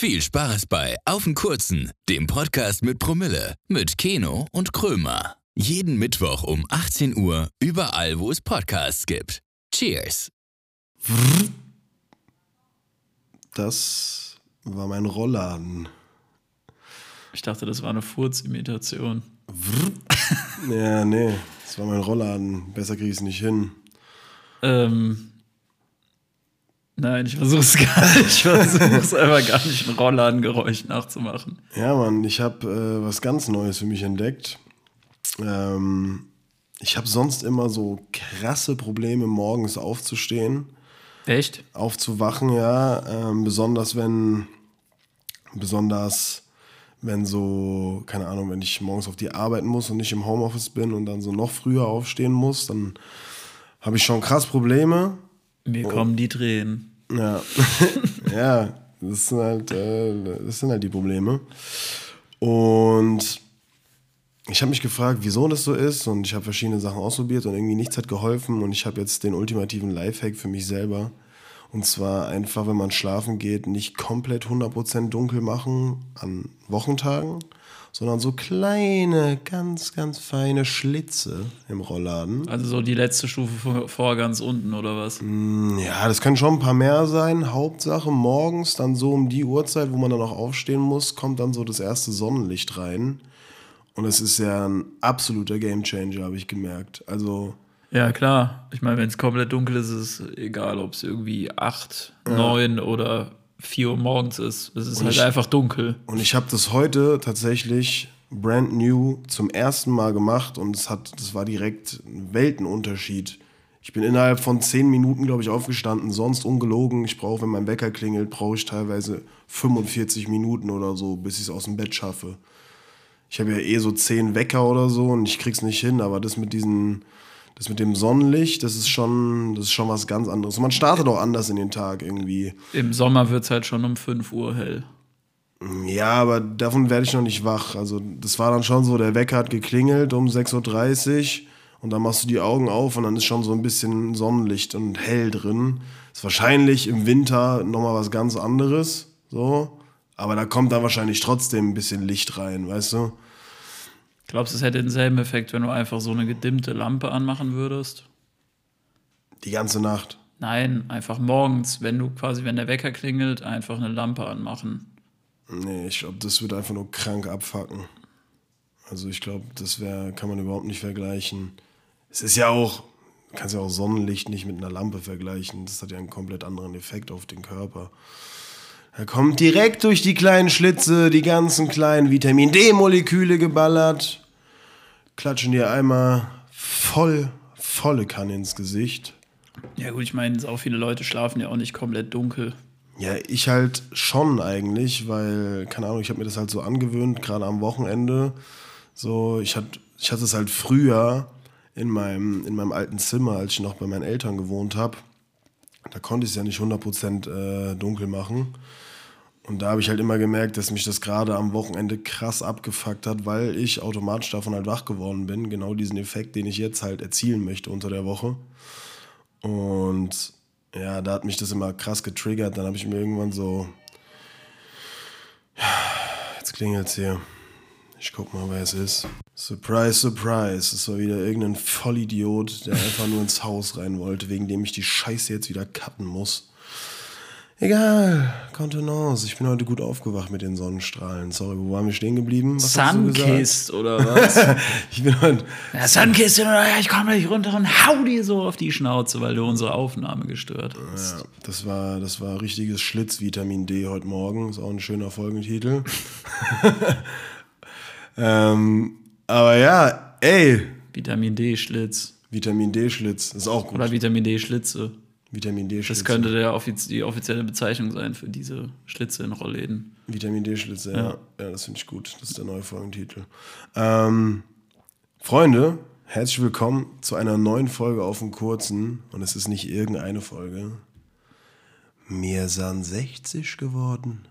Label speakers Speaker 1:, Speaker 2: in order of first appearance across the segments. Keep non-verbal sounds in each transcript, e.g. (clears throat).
Speaker 1: Viel Spaß bei Auf den Kurzen, dem Podcast mit Promille, mit Keno und Krömer. Jeden Mittwoch um 18 Uhr, überall, wo es Podcasts gibt. Cheers!
Speaker 2: Das war mein Rollladen.
Speaker 3: Ich dachte, das war eine Furzimitation.
Speaker 2: Ja, nee, das war mein Rollladen. Besser krieg ich es nicht hin.
Speaker 3: Ähm, nein, ich versuch's (laughs) gar nicht. Ich versuch's einfach gar nicht, ein Rollladengeräusch nachzumachen.
Speaker 2: Ja, Mann, ich habe äh, was ganz Neues für mich entdeckt. Ähm, ich habe sonst immer so krasse Probleme, morgens aufzustehen.
Speaker 3: Echt?
Speaker 2: Aufzuwachen, ja. Ähm, besonders wenn, besonders wenn so, keine Ahnung, wenn ich morgens auf die Arbeit muss und nicht im Homeoffice bin und dann so noch früher aufstehen muss, dann habe ich schon krass Probleme.
Speaker 3: Mir kommen die Tränen.
Speaker 2: Ja, (laughs) ja, das sind halt, äh, das sind halt die Probleme. Und ich habe mich gefragt, wieso das so ist und ich habe verschiedene Sachen ausprobiert und irgendwie nichts hat geholfen und ich habe jetzt den ultimativen Lifehack für mich selber. Und zwar einfach, wenn man schlafen geht, nicht komplett 100% dunkel machen an Wochentagen, sondern so kleine, ganz, ganz feine Schlitze im Rollladen.
Speaker 3: Also so die letzte Stufe vor, ganz unten, oder was?
Speaker 2: Ja, das können schon ein paar mehr sein. Hauptsache morgens, dann so um die Uhrzeit, wo man dann auch aufstehen muss, kommt dann so das erste Sonnenlicht rein. Und es ist ja ein absoluter Gamechanger, habe ich gemerkt. Also,
Speaker 3: Ja, klar. Ich meine, wenn es komplett dunkel ist, ist es egal, ob es irgendwie 8, 9 oder 4 Uhr morgens ist. Es ist halt
Speaker 2: ich-
Speaker 3: einfach dunkel.
Speaker 2: und ich habe das heute tatsächlich brand new zum ersten Mal gemacht und es hat, das war direkt ein Weltenunterschied. Ich bin innerhalb von zehn Minuten, glaube ich, aufgestanden, sonst ungelogen. Ich brauche, wenn mein Wecker klingelt, brauche ich teilweise 45 Minuten oder so, bis ich es aus dem Bett schaffe. Ich habe ja eh so zehn Wecker oder so und ich krieg's nicht hin, aber das mit diesen, das mit dem Sonnenlicht, das ist schon, das ist schon was ganz anderes. Und man startet auch anders in den Tag irgendwie.
Speaker 3: Im Sommer wird es halt schon um 5 Uhr hell.
Speaker 2: Ja, aber davon werde ich noch nicht wach. Also das war dann schon so, der Wecker hat geklingelt um 6.30 Uhr und dann machst du die Augen auf und dann ist schon so ein bisschen Sonnenlicht und hell drin. Ist wahrscheinlich im Winter nochmal was ganz anderes, so. Aber da kommt dann wahrscheinlich trotzdem ein bisschen Licht rein, weißt du?
Speaker 3: Glaubst du, es hätte denselben Effekt, wenn du einfach so eine gedimmte Lampe anmachen würdest?
Speaker 2: Die ganze Nacht.
Speaker 3: Nein, einfach morgens, wenn du quasi, wenn der Wecker klingelt, einfach eine Lampe anmachen.
Speaker 2: Nee, ich glaube, das wird einfach nur krank abfacken. Also ich glaube, das wär, kann man überhaupt nicht vergleichen. Es ist ja auch, du kannst ja auch Sonnenlicht nicht mit einer Lampe vergleichen. Das hat ja einen komplett anderen Effekt auf den Körper. Da kommt direkt durch die kleinen Schlitze die ganzen kleinen Vitamin D-Moleküle geballert, klatschen dir einmal voll, volle Kanne ins Gesicht.
Speaker 3: Ja gut, ich meine, auch viele Leute schlafen ja auch nicht komplett dunkel.
Speaker 2: Ja, ich halt schon eigentlich, weil, keine Ahnung, ich habe mir das halt so angewöhnt, gerade am Wochenende. So, ich hatte ich hatte es halt früher in meinem, in meinem alten Zimmer, als ich noch bei meinen Eltern gewohnt habe. Da konnte ich es ja nicht 100% äh, dunkel machen. Und da habe ich halt immer gemerkt, dass mich das gerade am Wochenende krass abgefuckt hat, weil ich automatisch davon halt wach geworden bin. Genau diesen Effekt, den ich jetzt halt erzielen möchte unter der Woche. Und ja, da hat mich das immer krass getriggert. Dann habe ich mir irgendwann so. Jetzt klingelt's hier. Ich guck mal, wer es ist. Surprise, surprise. Es war wieder irgendein Vollidiot, der einfach nur ins Haus rein wollte, wegen dem ich die Scheiße jetzt wieder cutten muss. Egal, Kontenance. Ich bin heute gut aufgewacht mit den Sonnenstrahlen. Sorry, wo waren wir stehen geblieben? Was?
Speaker 3: Sunkist oder (laughs) was?
Speaker 2: Ich bin heute.
Speaker 3: ja, Sunkist, ja, ich komme gleich runter und hau dir so auf die Schnauze, weil du unsere Aufnahme gestört hast.
Speaker 2: Ja, das war, das war richtiges Schlitzvitamin D heute Morgen. Ist auch ein schöner Folgentitel. (laughs) ähm, aber ja, ey,
Speaker 3: Vitamin D-Schlitz.
Speaker 2: Vitamin D-Schlitz ist auch gut.
Speaker 3: Oder Vitamin D-Schlitze.
Speaker 2: Vitamin D-Schlitz.
Speaker 3: Das könnte der offiz die offizielle Bezeichnung sein für diese Schlitze in Rollläden.
Speaker 2: Vitamin D-Schlitze, ja. Ja, das finde ich gut. Das ist der neue Folgentitel. Ähm, Freunde, herzlich willkommen zu einer neuen Folge auf dem Kurzen. Und es ist nicht irgendeine Folge. Mir sind 60 geworden.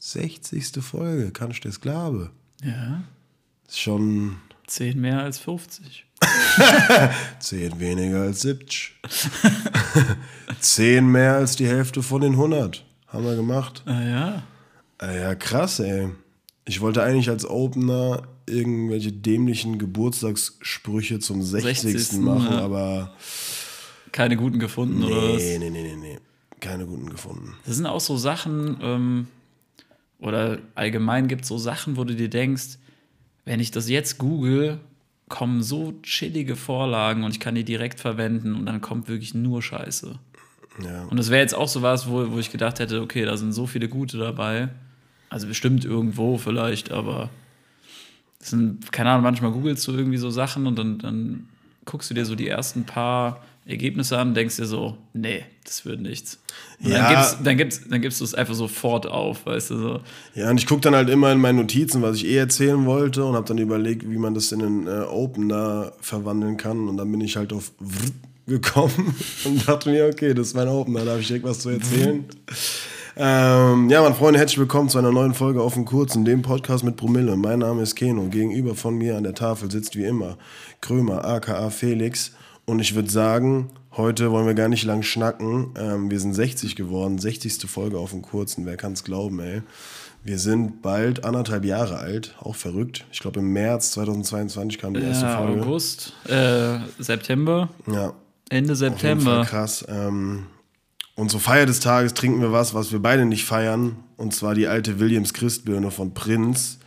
Speaker 2: 60. Folge, kannst du das glauben?
Speaker 3: Ja.
Speaker 2: Ist schon
Speaker 3: 10 mehr als 50.
Speaker 2: 10 (laughs) weniger als 70. 10 (laughs) mehr als die Hälfte von den 100. Haben wir gemacht.
Speaker 3: Ah ja.
Speaker 2: Äh, ja, krass, ey. Ich wollte eigentlich als Opener irgendwelche dämlichen Geburtstagssprüche zum 60.
Speaker 3: 60.
Speaker 2: machen,
Speaker 3: ja.
Speaker 2: aber
Speaker 3: Keine guten gefunden oder was?
Speaker 2: nee, nee, nee, nee, nee. Keine guten gefunden.
Speaker 3: Das sind auch so Sachen, ähm, oder allgemein gibt es so Sachen, wo du dir denkst, wenn ich das jetzt google, kommen so chillige Vorlagen und ich kann die direkt verwenden und dann kommt wirklich nur Scheiße.
Speaker 2: Ja.
Speaker 3: Und das wäre jetzt auch so was, wo, wo ich gedacht hätte, okay, da sind so viele gute dabei. Also bestimmt irgendwo vielleicht, aber das sind, keine Ahnung, manchmal googelst du irgendwie so Sachen und dann, dann guckst du dir so die ersten paar Ergebnisse an und denkst dir so, nee, das wird nichts. Und
Speaker 2: Ja.
Speaker 3: dann gibst, dann gibst, dann gibst du es einfach sofort auf, weißt du so.
Speaker 2: Ja, und ich gucke dann halt immer in meine Notizen, was ich eh erzählen wollte und habe dann überlegt, wie man das in einen äh, Opener verwandeln kann. Und dann bin ich halt auf gekommen (laughs) und dachte mir, okay, das ist mein Opener, da habe ich direkt was zu erzählen. (laughs) ähm, ja, meine Freunde, herzlich willkommen zu einer neuen Folge auf dem Kurzen, dem Podcast mit Promille. Mein Name ist Keno. Gegenüber von mir an der Tafel sitzt wie immer Krömer, aka Felix. Und ich würde sagen, heute wollen wir gar nicht lang schnacken. Ähm, wir sind 60 geworden, 60. Folge auf dem Kurzen. Wer kann es glauben, ey? Wir sind bald anderthalb Jahre alt, auch verrückt. Ich glaube, im März 2022 kam die erste
Speaker 3: Ja,
Speaker 2: Folge.
Speaker 3: August, äh, September,
Speaker 2: Ja,
Speaker 3: Ende September.
Speaker 2: krass. Ähm, und zur Feier des Tages trinken wir was, was wir beide nicht feiern. Und zwar die alte Williams Christbirne von Prinz.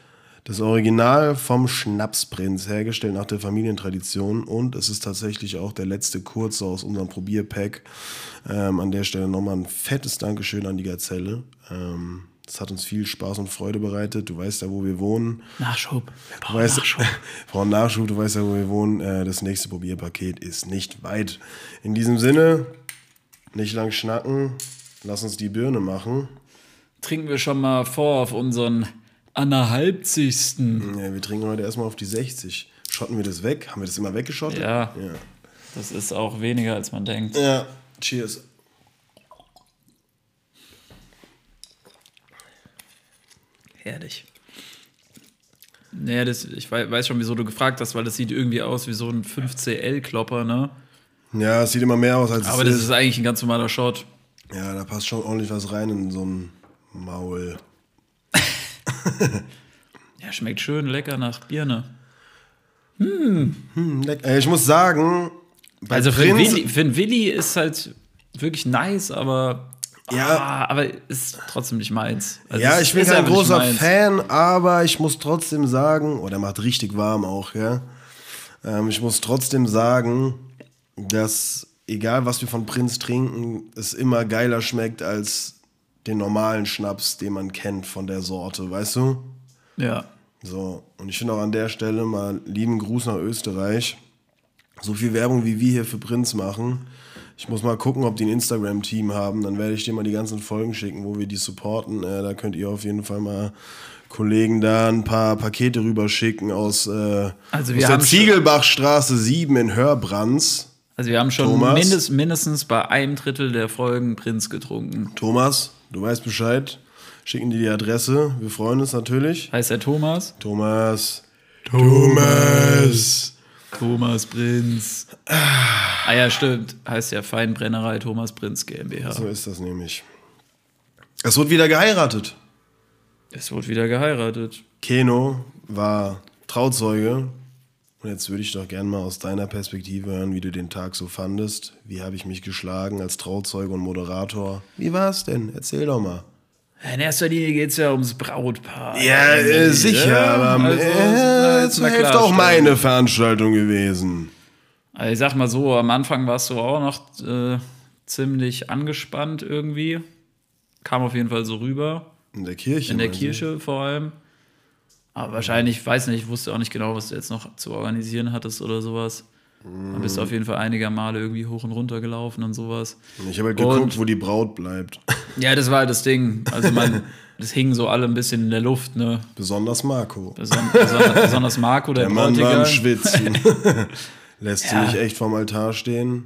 Speaker 2: Das Original vom Schnapsprinz, hergestellt nach der Familientradition. Und es ist tatsächlich auch der letzte Kurze aus unserem Probierpack. Ähm, an der Stelle nochmal ein fettes Dankeschön an die Gazelle. Ähm, das hat uns viel Spaß und Freude bereitet. Du weißt ja, wo wir wohnen.
Speaker 3: Nachschub. Wir
Speaker 2: Du
Speaker 3: brauchen
Speaker 2: weißt,
Speaker 3: Nachschub. (laughs)
Speaker 2: brauchen Nachschub, du weißt ja, wo wir wohnen. Äh, Das nächste Probierpaket ist nicht weit. In diesem Sinne, nicht lang schnacken, lass uns die Birne machen.
Speaker 3: Trinken wir schon mal vor auf unseren anderthalbzigsten.
Speaker 2: Ja, wir trinken heute erstmal auf die 60. Schotten wir das weg? Haben wir das immer weggeschottet?
Speaker 3: Ja.
Speaker 2: Ja,
Speaker 3: Das ist auch weniger, als man denkt.
Speaker 2: ja. cheers.
Speaker 3: Herrlich. Naja, das, ich wei- weiß schon, wieso du gefragt hast, weil das sieht irgendwie aus wie so ein 5CL-Klopper, ne?
Speaker 2: Ja, es sieht immer mehr aus, als
Speaker 3: Aber
Speaker 2: es
Speaker 3: das
Speaker 2: ist.
Speaker 3: ist eigentlich ein ganz normaler Shot.
Speaker 2: Ja, da passt schon ordentlich was rein in so ein Maul. (laughs)
Speaker 3: Ja, schmeckt schön lecker nach Birne.
Speaker 2: Hm, leck- äh, Ich muss sagen,
Speaker 3: Also für
Speaker 2: Prinz-
Speaker 3: Willi, für Willi ist halt wirklich nice, aber
Speaker 2: Ja.
Speaker 3: ah, aber ist trotzdem nicht meins. Also
Speaker 2: Ja, ich bin kein großer. Fan, aber ich muss trotzdem sagen, oh, der macht richtig warm auch, ja. Ähm, ich muss trotzdem sagen, dass egal was wir von Prinz trinken, es immer geiler schmeckt als den normalen Schnaps, den man kennt von der Sorte, weißt du?
Speaker 3: Ja.
Speaker 2: So, und ich finde auch an der Stelle mal lieben Gruß nach Österreich. So viel Werbung, wie wir hier für Prinz machen. Ich muss mal gucken, ob die ein Instagram-Team haben. Dann werde ich dir mal die ganzen Folgen schicken, wo wir die supporten. Äh, da könnt ihr auf jeden Fall mal Kollegen da ein paar Pakete rüberschicken aus, äh,
Speaker 3: Also
Speaker 2: aus
Speaker 3: wir
Speaker 2: der Ziegelbachstraße 7 in Hörbrands.
Speaker 3: Also wir haben schon mindest, mindestens bei einem Drittel der Folgen Prinz getrunken.
Speaker 2: Thomas, du weißt Bescheid. Schicken dir die Adresse. Wir freuen uns natürlich.
Speaker 3: Heißt er Thomas?
Speaker 2: Thomas. Thomas.
Speaker 3: Thomas Prinz. Ah ja, stimmt. Heißt ja Feinbrennerei Thomas Prinz GmbH.
Speaker 2: So ist das nämlich. Es wurde wieder geheiratet.
Speaker 3: Es wurde wieder geheiratet.
Speaker 2: Keno war Trauzeuge. Und jetzt würde ich doch gerne mal aus deiner Perspektive hören, wie du den Tag so fandest. Wie habe ich mich geschlagen als Trauzeuge und Moderator? Wie war es denn? Erzähl doch mal.
Speaker 3: In erster Linie geht es ja ums Brautpaar.
Speaker 2: Ja, äh, sicher, aber
Speaker 3: Also,
Speaker 2: äh,
Speaker 3: mal
Speaker 2: Hälfte auch meine Veranstaltung gewesen.
Speaker 3: Also ich sag mal so, am Anfang warst du auch noch äh, ziemlich angespannt irgendwie. Kam auf jeden Fall so rüber.
Speaker 2: In der Kirche.
Speaker 3: In der? Kirche vor allem. Aber wahrscheinlich, weiß nicht, ich wusste auch nicht genau, was du jetzt noch zu organisieren hattest oder sowas. Dann bist du auf jeden Fall einiger Male irgendwie hoch und runter gelaufen und sowas.
Speaker 2: Ich habe halt geguckt,
Speaker 3: Und-
Speaker 2: wo die Braut bleibt. (laughs)
Speaker 3: Ja, das war halt das Ding. Also man, (laughs) das hing so alle ein bisschen in der Luft, ne?
Speaker 2: Besonders Marco.
Speaker 3: Beson besonders, besonders Marco, der,
Speaker 2: Der Mann war am Schwitzen. (laughs) Lässt sie
Speaker 3: Ja.
Speaker 2: mich echt vorm Altar stehen.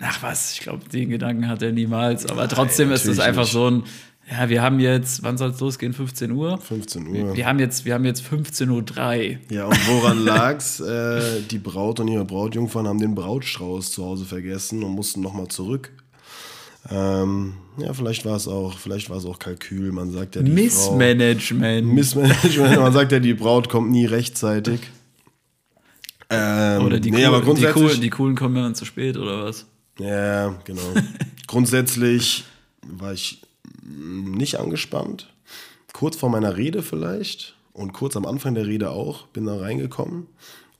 Speaker 3: Ach was, ich glaube, den Gedanken hat er niemals. Aber trotzdem ist es einfach
Speaker 2: nicht.
Speaker 3: so ein, ja, wir haben jetzt, wann soll es losgehen? 15 Uhr?
Speaker 2: 15 Uhr.
Speaker 3: Wir haben jetzt, wir haben jetzt 15.03 Uhr.
Speaker 2: Ja, und woran (laughs) lag's? Äh, die Braut und ihre Brautjungfern haben den Brautstrauß zu Hause vergessen und mussten nochmal zurück. Ähm, ja, vielleicht war es auch, vielleicht war es auch Kalkül. Man sagt ja die
Speaker 3: Missmanagement.
Speaker 2: Frau, Missmanagement. Man sagt ja, die Braut kommt nie rechtzeitig. Ähm,
Speaker 3: oder die,
Speaker 2: nee,
Speaker 3: cool,
Speaker 2: aber
Speaker 3: die,
Speaker 2: grundsätzlich,
Speaker 3: coolen, die coolen kommen dann zu spät, oder was?
Speaker 2: Ja, genau. grundsätzlich war ich nicht angespannt. Kurz vor meiner Rede vielleicht und kurz am Anfang der Rede auch bin da reingekommen.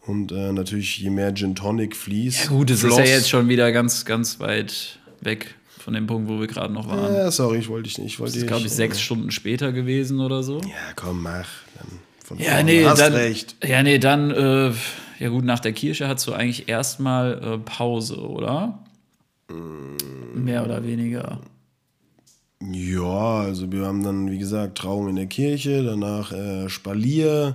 Speaker 2: Und äh, natürlich, je mehr Gin Tonic fließt.
Speaker 3: Ja, gut, es ist ja jetzt schon wieder ganz, ganz weit weg von dem Punkt, wo wir gerade noch waren.
Speaker 2: Ja, sorry, ich wollte dich nicht. Ich wollte
Speaker 3: das ist, glaube ich, sechs Stunden später gewesen oder so.
Speaker 2: Ja, komm, mach. Dann von
Speaker 3: Ja, nee,
Speaker 2: Hast
Speaker 3: dann,
Speaker 2: recht.
Speaker 3: ja, nee, dann, äh, ja gut, nach der Kirche hast du eigentlich erstmal äh, Pause, oder? Mehr oder weniger.
Speaker 2: Ja, also wir haben dann, wie gesagt, Trauung in der Kirche, danach äh, Spalier,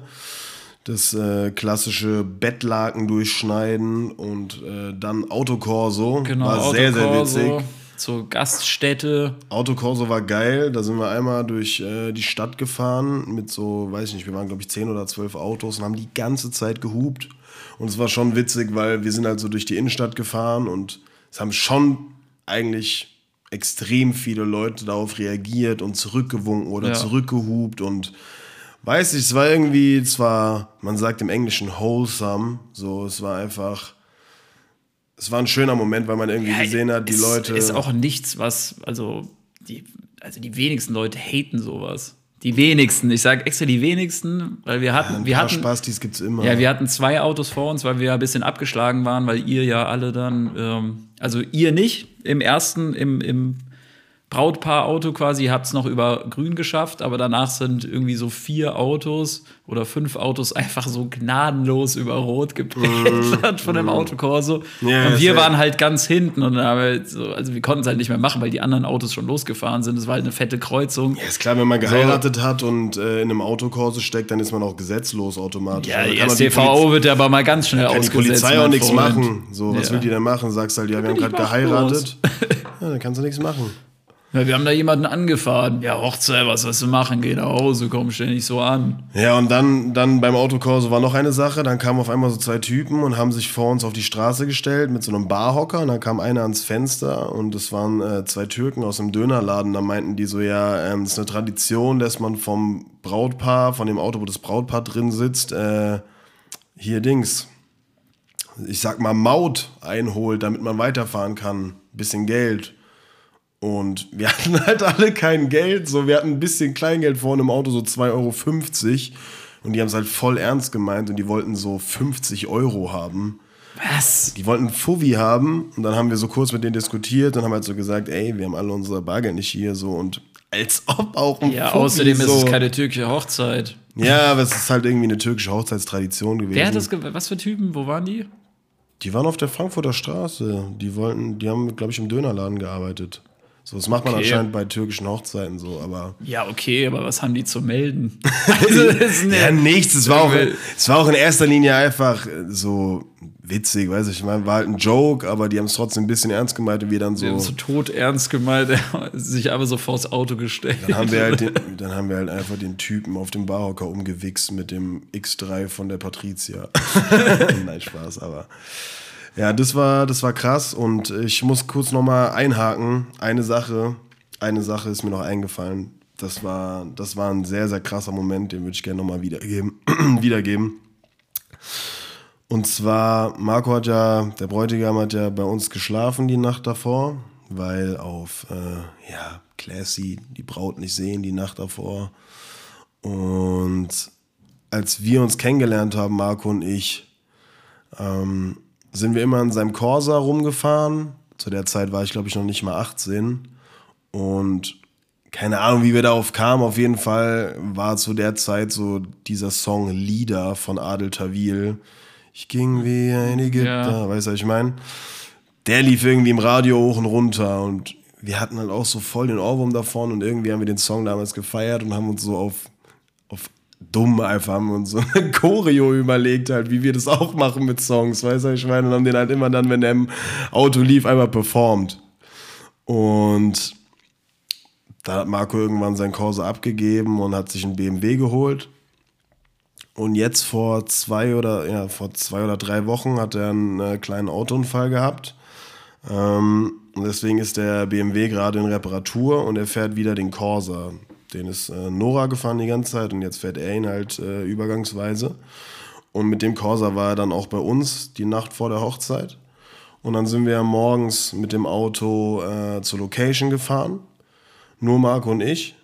Speaker 2: das äh, klassische Bettlaken durchschneiden und äh, dann Autokorso.
Speaker 3: Genau,
Speaker 2: war sehr, sehr
Speaker 3: Autokorso,
Speaker 2: witzig.
Speaker 3: Zur Gaststätte.
Speaker 2: Autokorso war geil, da sind wir einmal durch äh, die Stadt gefahren mit so, weiß ich nicht, wir waren glaube ich 10 oder 12 Autos und haben die ganze Zeit gehupt. Und es war schon witzig, weil wir sind halt so durch die Innenstadt gefahren und es haben schon eigentlich extrem viele Leute darauf reagiert und zurückgewunken oder
Speaker 3: Ja.
Speaker 2: zurückgehupt und weiß ich, es war irgendwie, zwar, man sagt im Englischen wholesome, so, es war einfach, es war ein schöner Moment, weil man irgendwie gesehen hat, die
Speaker 3: ist,
Speaker 2: Leute.
Speaker 3: Ist auch nichts, was, also die, also die wenigsten Leute haten sowas. Die wenigsten, ich sage extra die wenigsten, weil wir hatten,
Speaker 2: Ein
Speaker 3: wir
Speaker 2: paar
Speaker 3: hatten,
Speaker 2: Spastis gibt's immer.
Speaker 3: Ja, wir hatten zwei Autos vor uns, weil wir ja ein bisschen abgeschlagen waren, weil ihr ja alle dann, ähm, also ihr nicht im ersten, im, im Brautpaar-Auto quasi, ihr habt es noch über grün geschafft, aber danach sind irgendwie so vier Autos oder fünf Autos (laughs) einfach so gnadenlos über rot geprägt (laughs) von dem Autokorso.
Speaker 2: Mm. Ja,
Speaker 3: und wir waren halt ganz hinten und haben wir so, also wir konnten es halt nicht mehr machen, weil die anderen Autos schon losgefahren sind. Es war halt eine fette Kreuzung.
Speaker 2: Ja, ist klar, wenn man geheiratet hat und äh, in einem Autokorso steckt, dann ist man auch gesetzlos automatisch.
Speaker 3: Ja,
Speaker 2: Also
Speaker 3: die
Speaker 2: kann die
Speaker 3: STVO wird ja aber mal ganz schnell
Speaker 2: Kann die
Speaker 3: ausgesetzt.
Speaker 2: Polizei auch nichts machen. So, was
Speaker 3: Ja.
Speaker 2: will die denn machen? Sagst halt, ja, wir haben gerade geheiratet. Ja, dann kannst du nichts machen.
Speaker 3: Ja, wir haben da jemanden angefahren. Ja, Hochzeit, was willst du machen? Geh nach Hause, komm, stell nicht so an.
Speaker 2: Ja, und dann, dann beim Autokorso war noch eine Sache. Dann kamen auf einmal so zwei Typen und haben sich vor uns auf die Straße gestellt mit so einem Barhocker. Und dann kam einer ans Fenster und es waren äh, zwei Türken aus dem Dönerladen. Da meinten die so, ja, ähm, das ist eine Tradition, dass man vom Brautpaar, von dem Auto, wo das Brautpaar drin sitzt, äh, hier Dings, ich sag mal Maut einholt, damit man weiterfahren kann. Bisschen Geld. Und wir (laughs) hatten halt alle kein Geld. So, wir hatten ein bisschen Kleingeld vorne im Auto, so 2,50 Euro. Und die haben es halt voll ernst gemeint und die wollten so 50 Euro haben.
Speaker 3: Was?
Speaker 2: Die wollten Fuvi haben und dann haben wir so kurz mit denen diskutiert und haben halt so gesagt, ey, wir haben alle unser Bargeld nicht hier so und als ob auch ein
Speaker 3: Ja,
Speaker 2: Fuffi
Speaker 3: außerdem
Speaker 2: so.
Speaker 3: ist es keine türkische Hochzeit.
Speaker 2: Ja, aber es ist halt irgendwie eine türkische Hochzeitstradition gewesen.
Speaker 3: Wer hat das, ge- was für Typen, wo waren die?
Speaker 2: Die waren auf der Frankfurter Straße. Die wollten, die haben, glaube ich, im Dönerladen gearbeitet. So, das macht man
Speaker 3: Okay.
Speaker 2: anscheinend bei türkischen Hochzeiten so, aber.
Speaker 3: Ja, okay, aber was haben die zu melden? (laughs) also, das ist eine,
Speaker 2: Ja, nichts. Es war, auch, es war auch in erster Linie einfach äh, so witzig, weiß ich. Ich meine, war halt ein Joke, aber die haben es trotzdem ein bisschen ernst gemeint und wir dann
Speaker 3: die haben
Speaker 2: so.
Speaker 3: so tot ernst gemeint, (laughs) sich aber so vors Auto gestellt.
Speaker 2: Dann haben, wir halt den, (laughs) dann haben wir halt einfach den Typen auf dem Barhocker umgewichst mit dem X3 von der Patricia. Nein, Spaß, aber. Ja, das war, das war krass und ich muss kurz nochmal einhaken. Eine Sache, eine Sache ist mir noch eingefallen. Das war, das war ein sehr, sehr krasser Moment, den würde ich gerne nochmal wiedergeben. (clears throat) wiedergeben. Und zwar, Marco hat ja, der Bräutigam hat ja bei uns geschlafen die Nacht davor, weil auf, äh, ja, classy, die Braut nicht sehen die Nacht davor. Und als wir uns kennengelernt haben, Marco und ich, ähm, sind wir immer in seinem Corsa rumgefahren. Zu der Zeit war ich, glaube ich, noch nicht mal 18. Und keine Ahnung, wie wir darauf kamen. Auf jeden Fall war zu der Zeit so dieser Song Lieder von Adel Tawil. Ich ging wie ein Ägypter,
Speaker 3: Ja.
Speaker 2: weißt du, was ich meine? Der lief irgendwie im Radio hoch und runter und wir hatten halt auch so voll den Ohrwurm davon und irgendwie haben wir den Song damals gefeiert und haben uns so auf dumm einfach haben wir uns so eine (laughs) Choreo überlegt halt, wie wir das auch machen mit Songs, weißt du, ich meine? Und haben den halt immer dann, wenn der im Auto lief, einmal performt. Und da hat Marco irgendwann sein Corsa abgegeben und hat sich einen BMW geholt. Und jetzt vor zwei oder ja, vor zwei oder drei Wochen hat er einen äh, kleinen Autounfall gehabt. Ähm, deswegen ist der BMW gerade in Reparatur und er fährt wieder den Corsa. Den ist äh, Nora gefahren die ganze Zeit und jetzt fährt er ihn halt äh, übergangsweise. Und mit dem Corsa war er dann auch bei uns die Nacht vor der Hochzeit. Und dann sind wir morgens mit dem Auto äh, zur Location gefahren. Nur Marco und ich,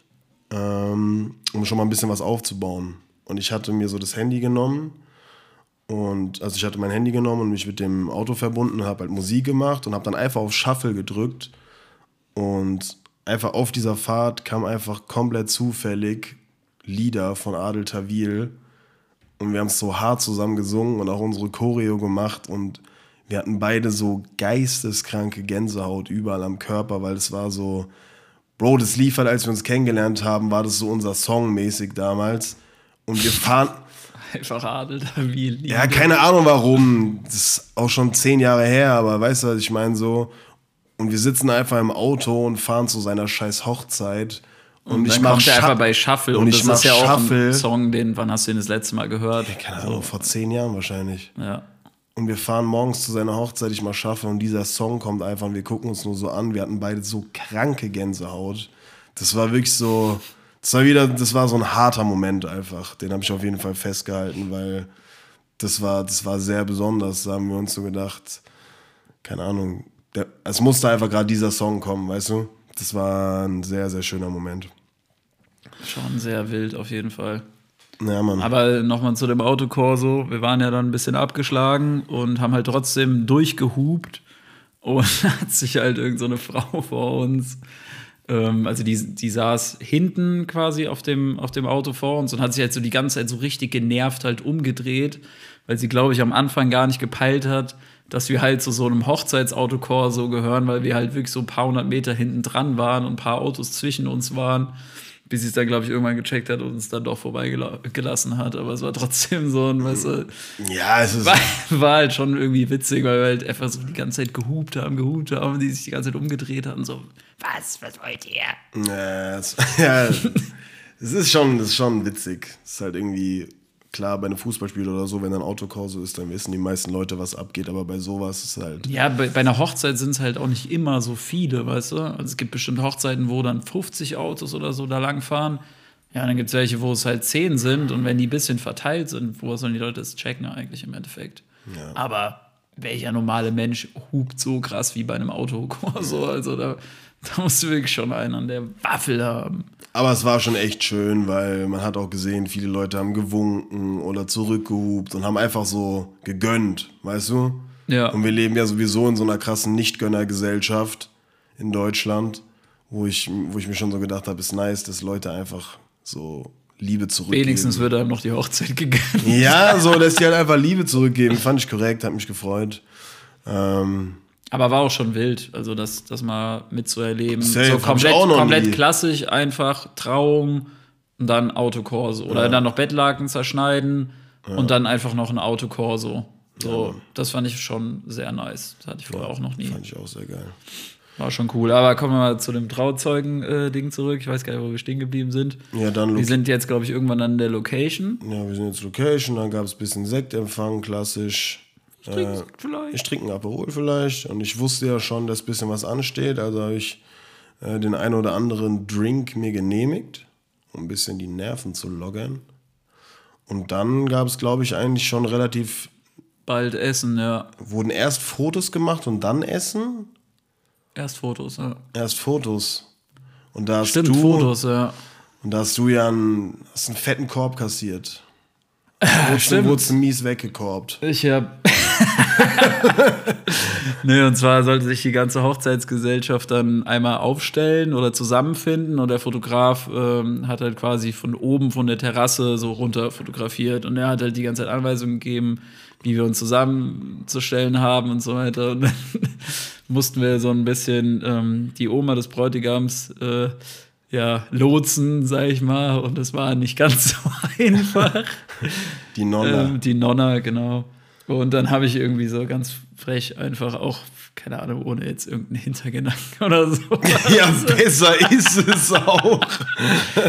Speaker 2: ähm, um schon mal ein bisschen was aufzubauen. Und ich hatte mir so das Handy genommen. Und also ich hatte mein Handy genommen und mich mit dem Auto verbunden, habe halt Musik gemacht und habe dann einfach auf Shuffle gedrückt. Und einfach auf dieser Fahrt kam einfach komplett zufällig Lieder von Adel Tawil. Und wir haben es so hart zusammen gesungen und auch unsere Choreo gemacht. Und wir hatten beide so geisteskranke Gänsehaut überall am Körper, weil es war so, Bro, das lief halt, als wir uns kennengelernt haben, war das so unser Song mäßig damals. Und wir fahren. (laughs)
Speaker 3: Einfach Adel Tawil.
Speaker 2: Ja, keine Ahnung warum. Das ist auch schon zehn Jahre her, aber weißt du, was ich meine? So. Und wir sitzen einfach im Auto und fahren zu seiner scheiß Hochzeit. Und,
Speaker 3: Und
Speaker 2: ich
Speaker 3: dann
Speaker 2: mach
Speaker 3: kommt er
Speaker 2: Scha-
Speaker 3: einfach bei Shuffle
Speaker 2: und
Speaker 3: und,
Speaker 2: ich
Speaker 3: das ist ja auch
Speaker 2: Shuffle.
Speaker 3: ein Song, den, wann hast du den das letzte Mal gehört?
Speaker 2: Keine Ahnung, vor zehn Jahren wahrscheinlich.
Speaker 3: Ja.
Speaker 2: Und wir fahren morgens zu seiner Hochzeit, ich mal schaffe, und dieser Song kommt einfach und wir gucken uns nur so an. Wir hatten beide so kranke Gänsehaut. Das war wirklich so, das war wieder, das war so ein harter Moment einfach. Den habe ich auf jeden Fall festgehalten, weil das war, das war sehr besonders. Da haben wir uns so gedacht, keine Ahnung, der, es musste einfach gerade dieser Song kommen, weißt du? Das war ein sehr, sehr schöner Moment.
Speaker 3: Schon sehr wild auf jeden Fall.
Speaker 2: Ja, Mann.
Speaker 3: Aber nochmal zu dem Autokorso. Wir waren ja dann ein bisschen abgeschlagen und haben halt trotzdem durchgehupt. Und (laughs) hat sich halt irgend so eine Frau vor uns, ähm, also die, die saß hinten quasi auf dem, auf dem Auto vor uns und hat sich halt so die ganze Zeit so richtig genervt halt umgedreht, weil sie, glaube ich, am Anfang gar nicht gepeilt hat, dass wir halt zu so einem Hochzeitsautokorso gehören, weil wir halt wirklich so ein paar hundert Meter hinten dran waren und ein paar Autos zwischen uns waren bis sie es dann, glaube ich, irgendwann gecheckt hat und uns dann doch vorbeigelassen hat. Aber es war trotzdem so ein, weißt du,
Speaker 2: ja, es ist.
Speaker 3: war, war halt schon irgendwie witzig, weil wir halt einfach so die ganze Zeit gehupt haben, gehupt haben und die sich die ganze Zeit umgedreht hatten, so, was, was wollt ihr?
Speaker 2: Ja, es, (laughs) ja, es ist schon, es ist schon witzig. Es ist halt irgendwie klar, bei einem Fußballspiel oder so, wenn ein Autokorso ist, dann wissen die meisten Leute, was abgeht. Aber bei sowas ist halt.
Speaker 3: Ja, bei, bei einer Hochzeit sind es halt auch nicht immer so viele, weißt du? Also es gibt bestimmt Hochzeiten, wo dann 50 Autos oder so da lang fahren. Ja, dann gibt es welche, wo es halt 10 sind und wenn die ein bisschen verteilt sind, wo sollen die Leute das checken eigentlich im Endeffekt? Aber welcher normale Mensch hupt so krass wie bei einem Autokorso? Also da, da musst du wirklich schon einen an der Waffel haben.
Speaker 2: Aber es war schon echt schön, weil man hat auch gesehen, viele Leute haben gewunken oder zurückgehupt und haben einfach so gegönnt, weißt du?
Speaker 3: Ja.
Speaker 2: Und wir leben ja sowieso in so einer krassen Nichtgönnergesellschaft in Deutschland, wo ich, wo ich mir schon so gedacht habe, ist nice, dass Leute einfach so Liebe zurückgeben.
Speaker 3: Wenigstens wird einem noch die Hochzeit gegönnt.
Speaker 2: Ja, so, dass die halt einfach Liebe zurückgeben. Fand ich korrekt, hat mich gefreut. Ähm,
Speaker 3: Aber war auch schon wild, also das, das mal mitzuerleben.
Speaker 2: Safe,
Speaker 3: so komplett, komplett klassisch, einfach Trauung und dann Autokorso. Oder dann noch Bettlaken zerschneiden und dann einfach noch ein Autokorso. So, das fand ich schon sehr nice. Das hatte ich vorher auch noch nie.
Speaker 2: fand ich auch sehr geil.
Speaker 3: War schon cool. Aber kommen wir mal zu dem Trauzeugen-Ding zurück. Ich weiß gar nicht, wo wir stehen geblieben sind.
Speaker 2: Ja, dann
Speaker 3: Wir sind jetzt, glaube ich, irgendwann an der Location.
Speaker 2: ja, wir sind jetzt Location, dann gab es ein bisschen Sektempfang, klassisch.
Speaker 3: Ich trinke
Speaker 2: Äh,
Speaker 3: Sekt vielleicht.
Speaker 2: Ich trinke einen Aperol vielleicht und ich wusste ja schon, dass ein bisschen was ansteht, also habe ich äh, den einen oder anderen Drink mir genehmigt, um ein bisschen die Nerven zu loggern. Und dann gab es, glaube ich, eigentlich schon relativ,
Speaker 3: Bald essen, ja.
Speaker 2: wurden erst Fotos gemacht und dann Essen?
Speaker 3: Erst Fotos, ja.
Speaker 2: Erst Fotos. Und da hast
Speaker 3: Stimmt,
Speaker 2: du,
Speaker 3: Fotos, ja.
Speaker 2: Und da hast du ja einen, hast einen fetten Korb kassiert. (laughs) Wurdest du,
Speaker 3: stimmt.
Speaker 2: wurdest mies weggekorbt.
Speaker 3: Ich hab. (laughs) nee, und zwar sollte sich die ganze Hochzeitsgesellschaft dann einmal aufstellen oder zusammenfinden und der Fotograf ähm, hat halt quasi von oben von der Terrasse so runter fotografiert und er hat halt die ganze Zeit Anweisungen gegeben, wie wir uns zusammenzustellen haben und so weiter. Und dann (laughs) mussten wir so ein bisschen ähm, die Oma des Bräutigams äh, ja, lotsen, sag ich mal, und das war nicht ganz so (laughs) einfach.
Speaker 2: Die Nonna.
Speaker 3: Ähm, die Nonna, genau. Und dann habe ich irgendwie so ganz frech einfach auch, keine Ahnung, ohne jetzt irgendeinen Hintergedanken (laughs) oder so. (laughs)
Speaker 2: ja, besser ist es auch.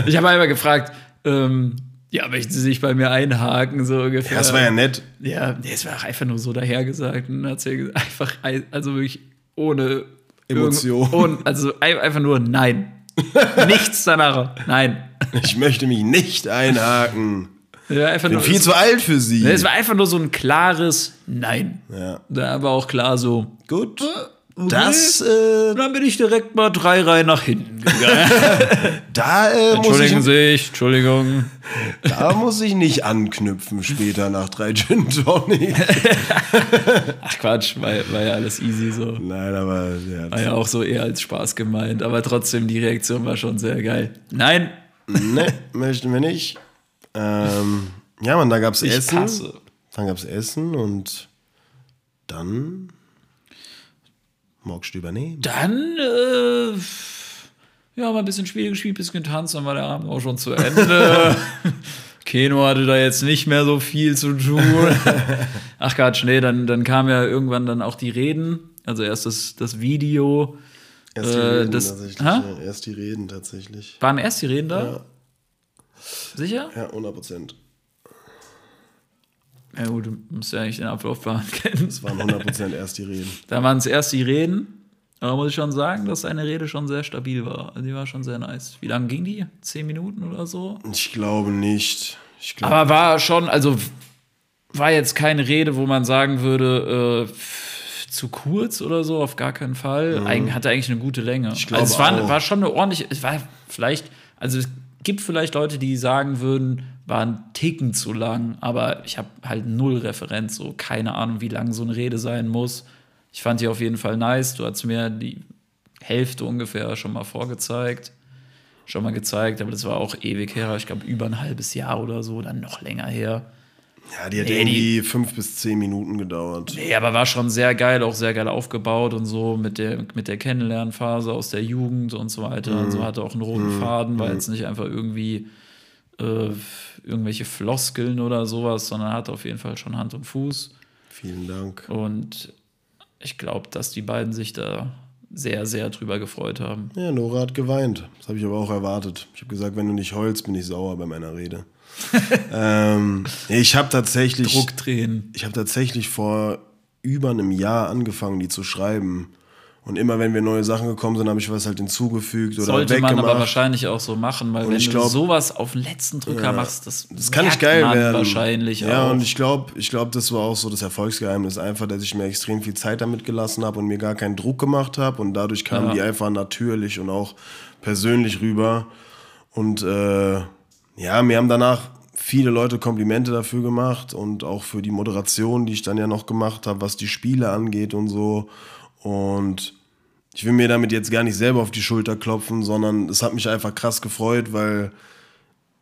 Speaker 3: Ich habe einmal gefragt, ähm, ja, möchten Sie sich bei mir einhaken, so ungefähr.
Speaker 2: Das war ja nett.
Speaker 3: Ja, nee, es war einfach nur so dahergesagt. Und dann hat sie einfach, ein- also wirklich ohne
Speaker 2: Emotion.
Speaker 3: Und also ein- einfach nur nein. (laughs) Nichts danach. Nein.
Speaker 2: Ich möchte mich nicht einhaken.
Speaker 3: Ja, einfach
Speaker 2: Bin
Speaker 3: nur,
Speaker 2: viel
Speaker 3: es,
Speaker 2: zu alt für sie.
Speaker 3: es war einfach nur so ein klares Nein.
Speaker 2: Ja.
Speaker 3: Da war auch klar so.
Speaker 2: Gut.
Speaker 3: okay.
Speaker 2: Das, äh,
Speaker 3: dann bin ich direkt mal drei Reihen nach hinten gegangen. (laughs)
Speaker 2: da, äh, muss
Speaker 3: Entschuldigen
Speaker 2: ich,
Speaker 3: Sie, Entschuldigung.
Speaker 2: da muss ich nicht anknüpfen später nach drei Gin Tonic. (laughs)
Speaker 3: Ach Quatsch, war, war ja alles easy so.
Speaker 2: Nein, aber ja,
Speaker 3: War ja auch so eher als Spaß gemeint, aber trotzdem, die Reaktion war schon sehr geil. Nein,
Speaker 2: ne, möchten wir nicht. Ähm, ja, man, da gab's
Speaker 3: ich
Speaker 2: Essen.
Speaker 3: passe.
Speaker 2: Dann gab's Essen und dann magst du übernehmen.
Speaker 3: Dann, äh, ja, mal ein bisschen Spiele gespielt, ein bisschen getanzt, dann war der Abend auch schon zu Ende. (laughs) Keno hatte da jetzt nicht mehr so viel zu tun. (laughs) Ach Quatsch, nee, dann, dann kam ja irgendwann dann auch die Reden. Also erst das, das Video.
Speaker 2: Erst die
Speaker 3: Äh,
Speaker 2: Reden
Speaker 3: das-
Speaker 2: tatsächlich. Ja, erst die Reden tatsächlich.
Speaker 3: Waren erst die Reden da?
Speaker 2: Ja,
Speaker 3: Sicher?
Speaker 2: ja 100 Prozent.
Speaker 3: Ja gut, du musst ja eigentlich den Ablaufplan kennen.
Speaker 2: Es waren 100 Prozent erst die Reden. (laughs)
Speaker 3: Da waren es erst die Reden. Aber muss ich schon sagen, dass seine Rede schon sehr stabil war. Also Die war schon sehr nice. Wie lange ging die? Zehn Minuten oder so?
Speaker 2: Ich glaube nicht. Ich glaube,
Speaker 3: Aber war schon, also war jetzt keine Rede, wo man sagen würde, äh, zu kurz oder so, auf gar keinen Fall. Eig hatte eigentlich eine gute Länge. Ich
Speaker 2: glaube
Speaker 3: also es war, war schon eine ordentliche, es war vielleicht, also gibt vielleicht Leute, die sagen würden, war ein Ticken zu lang, aber ich habe halt null Referenz, so keine Ahnung, wie lang so eine Rede sein muss. Ich fand die auf jeden Fall nice. Du hast mir die Hälfte ungefähr schon mal vorgezeigt schon mal gezeigt, aber das war auch ewig her. Ich glaube, über ein halbes Jahr oder so, dann noch länger her.
Speaker 2: Ja, die hat
Speaker 3: Nee,
Speaker 2: irgendwie fünf bis zehn Minuten gedauert.
Speaker 3: Nee, aber war schon sehr geil, auch sehr geil aufgebaut und so mit der, mit der Kennenlernphase aus der Jugend und so weiter. Und so hatte auch einen roten Faden, war jetzt nicht einfach irgendwie äh, irgendwelche Floskeln oder sowas, sondern hatte auf jeden Fall schon Hand und Fuß.
Speaker 2: Vielen Dank.
Speaker 3: Und ich glaube, dass die beiden sich da sehr, sehr drüber gefreut haben.
Speaker 2: Ja, Nora hat geweint. Das habe ich aber auch erwartet. Ich habe gesagt, wenn du nicht heulst, bin ich sauer bei meiner Rede. (laughs) ähm, ich habe tatsächlich,
Speaker 3: Drucktränen.
Speaker 2: ich habe tatsächlich vor über einem Jahr angefangen, die zu schreiben. Und immer wenn wir neue Sachen gekommen sind, habe ich was halt hinzugefügt oder
Speaker 3: Sollte man
Speaker 2: weggemacht.
Speaker 3: aber wahrscheinlich auch so machen, weil wenn
Speaker 2: ich
Speaker 3: du
Speaker 2: glaub-
Speaker 3: sowas auf den letzten Drücker machst, das,
Speaker 2: Das kann nicht geil
Speaker 3: man
Speaker 2: werden.
Speaker 3: wahrscheinlich
Speaker 2: ja,
Speaker 3: auch.
Speaker 2: und ich glaube, ich glaub, das war auch so das Erfolgsgeheimnis. Einfach, dass ich mir extrem viel Zeit damit gelassen habe und mir gar keinen Druck gemacht habe. Und dadurch kamen
Speaker 3: Ja.
Speaker 2: die einfach natürlich und auch persönlich rüber. Und äh, ja, mir haben danach viele Leute Komplimente dafür gemacht und auch für die Moderation, die ich dann ja noch gemacht habe, was die Spiele angeht und so. Und ich will mir damit jetzt gar nicht selber auf die Schulter klopfen, sondern es hat mich einfach krass gefreut, weil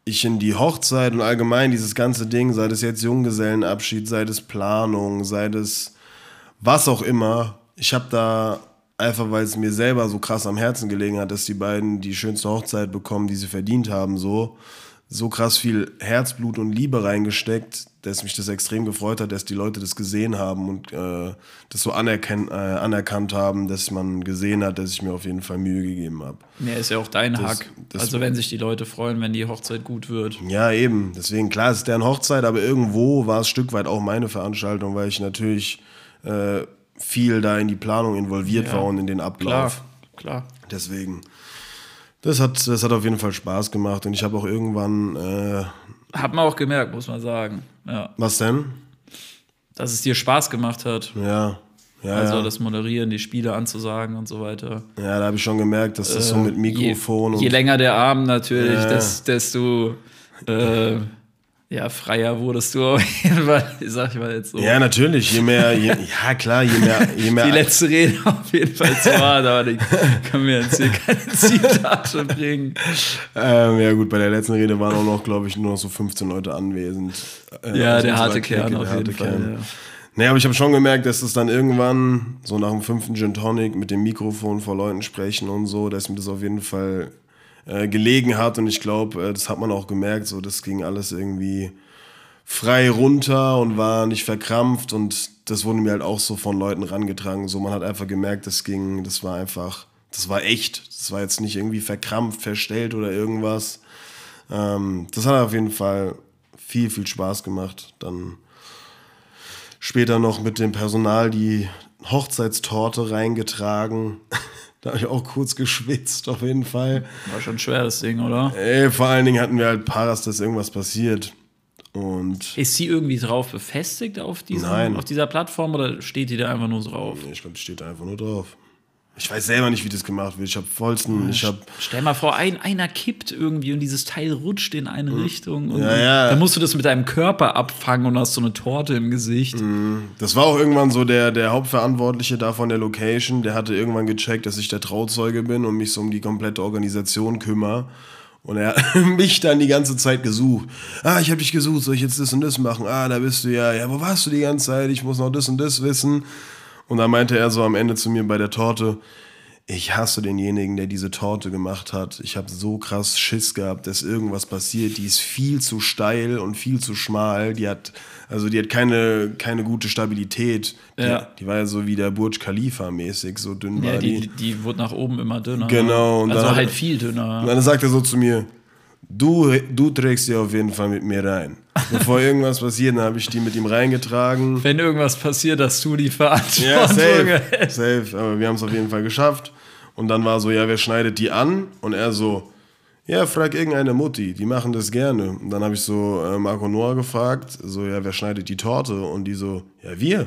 Speaker 2: ich in die Hochzeit und allgemein dieses ganze Ding, sei das jetzt Junggesellenabschied, sei das Planung, sei das was auch immer, ich habe da einfach, weil es mir selber so krass am Herzen gelegen hat, dass die beiden die schönste Hochzeit bekommen, die sie verdient haben, so so krass viel Herzblut und Liebe reingesteckt, dass mich das extrem gefreut hat, dass die Leute das gesehen haben und äh, das so anerkennt, äh, anerkannt haben, dass man gesehen hat, dass ich mir auf jeden Fall Mühe gegeben habe.
Speaker 3: Mehr ist ja auch dein Hack.
Speaker 2: das-
Speaker 3: also wenn sich die Leute freuen, wenn die Hochzeit gut wird.
Speaker 2: Ja, eben. Deswegen, klar, es ist deren Hochzeit, aber irgendwo war es ein Stück weit auch meine Veranstaltung, weil ich natürlich äh, viel da in die Planung involviert
Speaker 3: Ja,
Speaker 2: war und in den
Speaker 3: Klar,
Speaker 2: Ablauf.
Speaker 3: klar.
Speaker 2: Deswegen, das hat, das hat auf jeden Fall Spaß gemacht und ich habe auch irgendwann, äh,
Speaker 3: Hat man auch gemerkt, muss man sagen. Ja.
Speaker 2: was denn?
Speaker 3: Dass es dir Spaß gemacht hat.
Speaker 2: Ja, ja,
Speaker 3: Also
Speaker 2: ja.
Speaker 3: das Moderieren, die Spiele anzusagen und so weiter.
Speaker 2: ja da habe ich schon gemerkt, dass das so mit Mikrofon
Speaker 3: Äh, je, je
Speaker 2: und
Speaker 3: länger der Abend natürlich,
Speaker 2: Ja.
Speaker 3: des, desto äh, ja, freier wurdest du auf jeden Fall, sag ich mal jetzt so.
Speaker 2: ja, natürlich, je mehr, je, ja klar, je mehr, je mehr
Speaker 3: Die letzte Rede auf jeden Fall zu (laughs) hart, aber die kann mir jetzt hier keine Zitate bringen.
Speaker 2: Ähm, ja gut, bei der letzten Rede waren auch noch, glaube ich, nur noch so 15 Leute anwesend. Äh,
Speaker 3: Ja,
Speaker 2: aus
Speaker 3: der harte Kern
Speaker 2: der
Speaker 3: auf
Speaker 2: harte
Speaker 3: jeden Fall. Ja.
Speaker 2: Nee, aber ich habe schon gemerkt, dass es dann irgendwann, so nach dem fünften Gin Tonic, mit dem Mikrofon vor Leuten sprechen und so, dass mir das auf jeden Fall äh, gelegen hat. Und ich glaube, äh, das hat man auch gemerkt, so das ging alles irgendwie frei runter und war nicht verkrampft. Und das wurde mir halt auch so von Leuten rangetragen. So, man hat einfach gemerkt, das ging, das war einfach, das war echt. Das war jetzt nicht irgendwie verkrampft, verstellt oder irgendwas. Ähm, das hat auf jeden Fall viel, viel Spaß gemacht. Dann später noch mit dem Personal die Hochzeitstorte reingetragen. (laughs) Da habe ich auch kurz geschwitzt, auf jeden Fall.
Speaker 3: War schon schwer, das Ding, oder?
Speaker 2: Ey, vor allen Dingen hatten wir halt Paras, dass irgendwas passiert. Und
Speaker 3: Ist sie irgendwie drauf befestigt auf, diesem,
Speaker 2: Nein.
Speaker 3: auf dieser Plattform oder steht die da einfach nur drauf?
Speaker 2: ich glaube, die steht da einfach nur drauf. Ich weiß selber nicht, wie das gemacht wird. Ich habe vollsten, ich habe
Speaker 3: Stell mal vor, ein, einer kippt irgendwie und dieses Teil rutscht in eine Richtung. Und.
Speaker 2: Ja, ja.
Speaker 3: Dann musst du das mit deinem Körper abfangen und hast so eine Torte im Gesicht.
Speaker 2: Das war auch irgendwann so der, der Hauptverantwortliche da von der Location, der hatte irgendwann gecheckt, dass ich der Trauzeuge bin und mich so um die komplette Organisation kümmere. Und er (laughs) hat mich dann die ganze Zeit gesucht. Ah, ich habe dich gesucht, soll ich jetzt das und das machen? Ah, da bist du ja. Ja, wo warst du die ganze Zeit? Ich muss noch das und das wissen. Und dann meinte er so am Ende zu mir bei der Torte, ich hasse denjenigen, der diese Torte gemacht hat. Ich habe so krass Schiss gehabt, dass irgendwas passiert. Die ist viel zu steil und viel zu schmal. Die hat, also die hat keine, keine gute Stabilität. Die,
Speaker 3: Ja.
Speaker 2: die war ja so wie der Burj Khalifa mäßig, so dünn
Speaker 3: Ja,
Speaker 2: war
Speaker 3: die,
Speaker 2: die.
Speaker 3: die wurde nach oben immer dünner.
Speaker 2: Genau, und
Speaker 3: Also
Speaker 2: dann-
Speaker 3: halt viel dünner.
Speaker 2: Und dann sagt er so zu mir, du, du trägst die auf jeden Fall mit mir rein. Bevor irgendwas passiert, dann habe ich die mit ihm reingetragen.
Speaker 3: Wenn irgendwas passiert, dass du die Verantwortung
Speaker 2: Ja, safe, safe. Aber wir haben es auf jeden Fall geschafft. Und dann war so, ja, wer schneidet die an? Und er so, ja, frag irgendeine Mutti, die machen das gerne. Und dann habe ich so äh, Marco Noah gefragt, so, ja, wer schneidet die Torte? Und die so, ja, wir.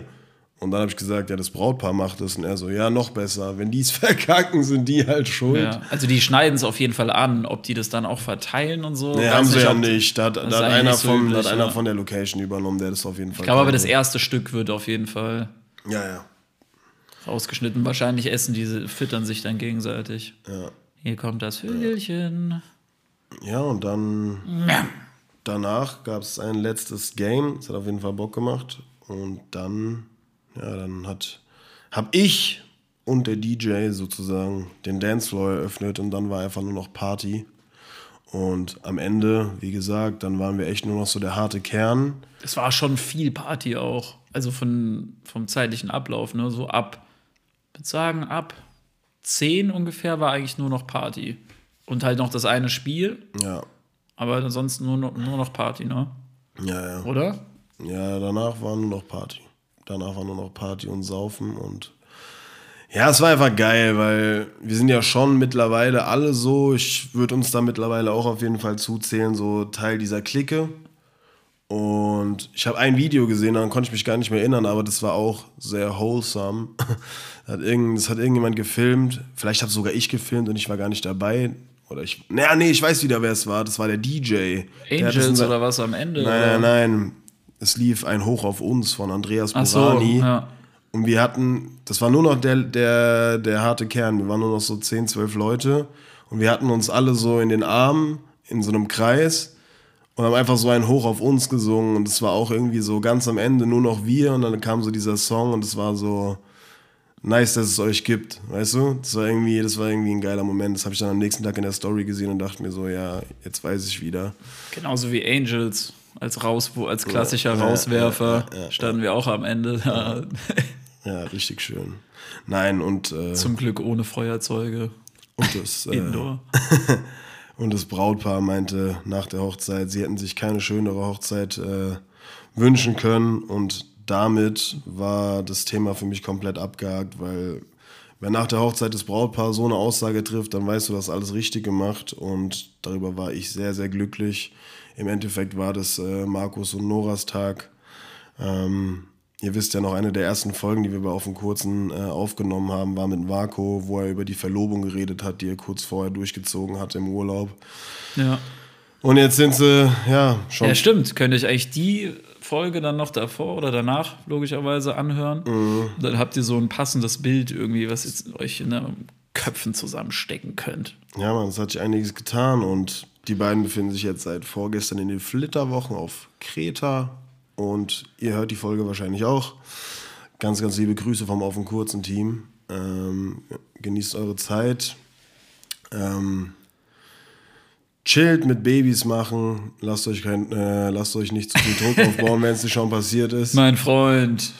Speaker 2: Und dann habe ich gesagt, ja, das Brautpaar macht das. Und er so, ja, noch besser. Wenn die es (laughs) verkacken, sind die halt schuld.
Speaker 3: Ja, also die schneiden es auf jeden Fall an, ob die das dann auch verteilen und so.
Speaker 2: Nee, haben sie ja nicht. Da hat, da hat, einer,
Speaker 3: so
Speaker 2: da
Speaker 3: üblich,
Speaker 2: hat einer
Speaker 3: ja.
Speaker 2: von der Location übernommen, der das auf jeden Fall
Speaker 3: Ich glaube aber, das erste Stück wird auf jeden Fall
Speaker 2: Ja, ja.
Speaker 3: rausgeschnitten. Wahrscheinlich essen diese, füttern sich dann gegenseitig.
Speaker 2: Ja.
Speaker 3: Hier kommt das Vögelchen.
Speaker 2: Ja, und dann danach gab es ein letztes Game. Es hat auf jeden Fall Bock gemacht. Und dann, ja, dann hat, hab ich und der DJ sozusagen den Dancefloor eröffnet und dann war einfach nur noch Party. Und am Ende, wie gesagt, dann waren wir echt nur noch so der harte Kern.
Speaker 3: Es war schon viel Party auch. Also von, vom zeitlichen Ablauf, ne? So ab, ich würde sagen, ab 10 ungefähr war eigentlich nur noch Party. Und halt noch das eine Spiel,
Speaker 2: Ja,
Speaker 3: aber ansonsten nur noch, nur noch Party, ne?
Speaker 2: ja, ja.
Speaker 3: Oder?
Speaker 2: Ja, danach war nur noch Party. Danach war nur noch Party und Saufen und ja, es war einfach geil, weil wir sind ja schon mittlerweile alle so, ich würde uns da mittlerweile auch auf jeden Fall zuzählen, so Teil dieser Clique. Und ich habe ein Video gesehen, daran konnte ich mich gar nicht mehr erinnern, aber das war auch sehr wholesome. Das (laughs) hat, irgend, das hat irgendjemand gefilmt, vielleicht habe sogar ich gefilmt und ich war gar nicht dabei. Oder ich, naja, nee, ich weiß wieder, wer es war. Das war der DJ.
Speaker 3: Angels oder was am Ende?
Speaker 2: Nein,
Speaker 3: oder?
Speaker 2: nein, nein. Es lief ein Hoch auf uns von Andreas
Speaker 3: Ach so, ja.
Speaker 2: Und wir hatten, das war nur noch der, der, der harte Kern. Wir waren nur noch so 10, 12 Leute. Und wir hatten uns alle so in den Armen, in so einem Kreis. Und haben einfach so ein Hoch auf uns gesungen. Und es war auch irgendwie so ganz am Ende nur noch wir. Und dann kam so dieser Song und es war so nice, dass es euch gibt. Weißt du? Das war irgendwie, das war irgendwie ein geiler Moment. Das habe ich dann am nächsten Tag in der Story gesehen und dachte mir so, ja, jetzt weiß ich wieder.
Speaker 3: Genauso wie Angels als, Raus, als klassischer
Speaker 2: Ja,
Speaker 3: Rauswerfer
Speaker 2: ja, ja,
Speaker 3: standen wir auch am Ende da. (laughs)
Speaker 2: Ja, richtig schön. Nein, und, äh,
Speaker 3: Zum Glück ohne Feuerzeuge.
Speaker 2: und, das, äh,
Speaker 3: Indoor. (laughs)
Speaker 2: und das Brautpaar meinte nach der Hochzeit, sie hätten sich keine schönere Hochzeit äh, wünschen können. Und damit war das Thema für mich komplett abgehakt, weil wer nach der Hochzeit des Brautpaars so eine Aussage trifft, dann weißt du, das alles richtig gemacht. Und darüber war ich sehr, sehr glücklich. Im Endeffekt war das äh, Markus und Noras Tag. Ähm, ihr wisst ja noch, eine der ersten Folgen, die wir bei Auf dem Kurzen äh, aufgenommen haben, war mit Marco, wo er über die Verlobung geredet hat, die er kurz vorher durchgezogen hat im Urlaub.
Speaker 3: Ja.
Speaker 2: Und jetzt sind sie, ja, schon.
Speaker 3: ja, stimmt. Könnte ich eigentlich die Folge dann noch davor oder danach logischerweise anhören?
Speaker 2: Mhm.
Speaker 3: Dann habt ihr so ein passendes Bild irgendwie, was jetzt euch in den Köpfen zusammenstecken könnt.
Speaker 2: Ja, man, es hat sich einiges getan und die beiden befinden sich jetzt seit vorgestern in den Flitterwochen auf Kreta und ihr hört die Folge wahrscheinlich auch. Ganz, ganz liebe Grüße vom Auf dem kurzen Team. Ähm, genießt eure Zeit. Ähm, chillt mit Babys machen. Lasst euch, kein, äh, lasst euch nicht zu viel Druck (laughs) aufbauen, wenn es nicht schon passiert ist.
Speaker 3: Mein Freund,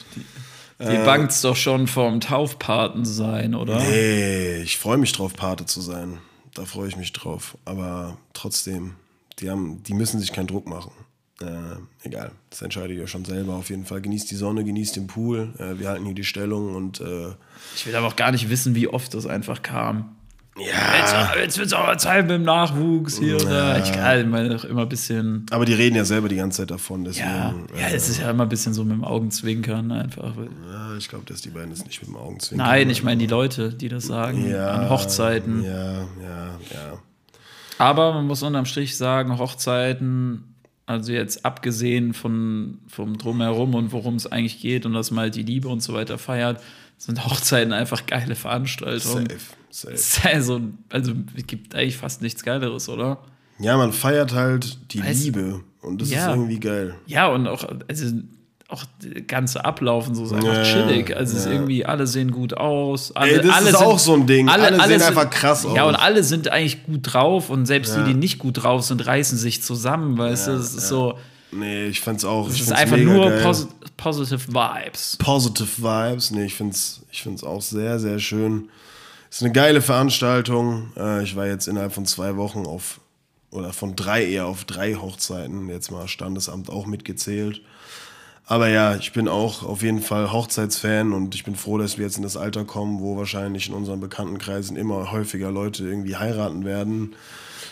Speaker 3: die,
Speaker 2: Äh.
Speaker 3: die bangt's doch schon vom Taufpaten sein, oder?
Speaker 2: Nee, ich freue mich drauf, Pate zu sein. Da freue ich mich drauf. Aber trotzdem, die, haben, die müssen sich keinen Druck machen. Äh, egal, das entscheidet ihr schon selber. Auf jeden Fall genießt die Sonne, genießt den Pool. Äh, wir halten hier die Stellung und äh,
Speaker 3: Ich will aber auch gar nicht wissen, wie oft das einfach kam.
Speaker 2: Ja.
Speaker 3: Jetzt, jetzt wird es aber Zeit mit dem Nachwuchs hier und da. Ich kann meine doch immer ein bisschen.
Speaker 2: Aber die reden ja selber die ganze Zeit davon. Deswegen,
Speaker 3: Ja, ja, es ist ja immer ein bisschen so mit dem Augenzwinkern einfach.
Speaker 2: ja, ich glaube, dass die beiden das nicht mit dem Augenzwinkern.
Speaker 3: Nein, ich meine die Leute, die das sagen
Speaker 2: ja,
Speaker 3: an Hochzeiten.
Speaker 2: Ja, ja, ja.
Speaker 3: Aber man muss unterm Strich sagen, Hochzeiten, also jetzt abgesehen von, vom Drumherum und worum es eigentlich geht und dass man halt die Liebe und so weiter feiert, sind Hochzeiten einfach geile Veranstaltungen.
Speaker 2: Safe, safe.
Speaker 3: Also, also es gibt eigentlich fast nichts Geileres, oder?
Speaker 2: Ja, man feiert halt die
Speaker 3: Weißt-
Speaker 2: Liebe und das
Speaker 3: Ja.
Speaker 2: ist irgendwie geil.
Speaker 3: Ja, und auch, also auch der ganze Ablauf und so ist einfach
Speaker 2: Ja,
Speaker 3: chillig. Also es ist
Speaker 2: ja.
Speaker 3: irgendwie, alle sehen gut aus. Alle,
Speaker 2: Ey, das
Speaker 3: alle
Speaker 2: ist
Speaker 3: sind,
Speaker 2: auch so ein Ding. Alle sehen einfach krass
Speaker 3: Ja,
Speaker 2: aus.
Speaker 3: und alle sind eigentlich gut drauf und selbst
Speaker 2: Ja.
Speaker 3: die, die nicht gut drauf sind, reißen sich zusammen, weißt du? Es ist so,
Speaker 2: Nee, ich find's auch.
Speaker 3: es ist einfach nur posi positive Vibes.
Speaker 2: Positive Vibes. Nee, ich find's, ich find's auch sehr, sehr schön. Ist eine geile Veranstaltung. Äh, ich war jetzt innerhalb von zwei Wochen auf, oder von drei eher auf drei Hochzeiten. Jetzt mal Standesamt auch mitgezählt. Aber ja, ich bin auch auf jeden Fall Hochzeitsfan und ich bin froh, dass wir jetzt in das Alter kommen, wo wahrscheinlich in unseren Bekanntenkreisen immer häufiger Leute irgendwie heiraten werden.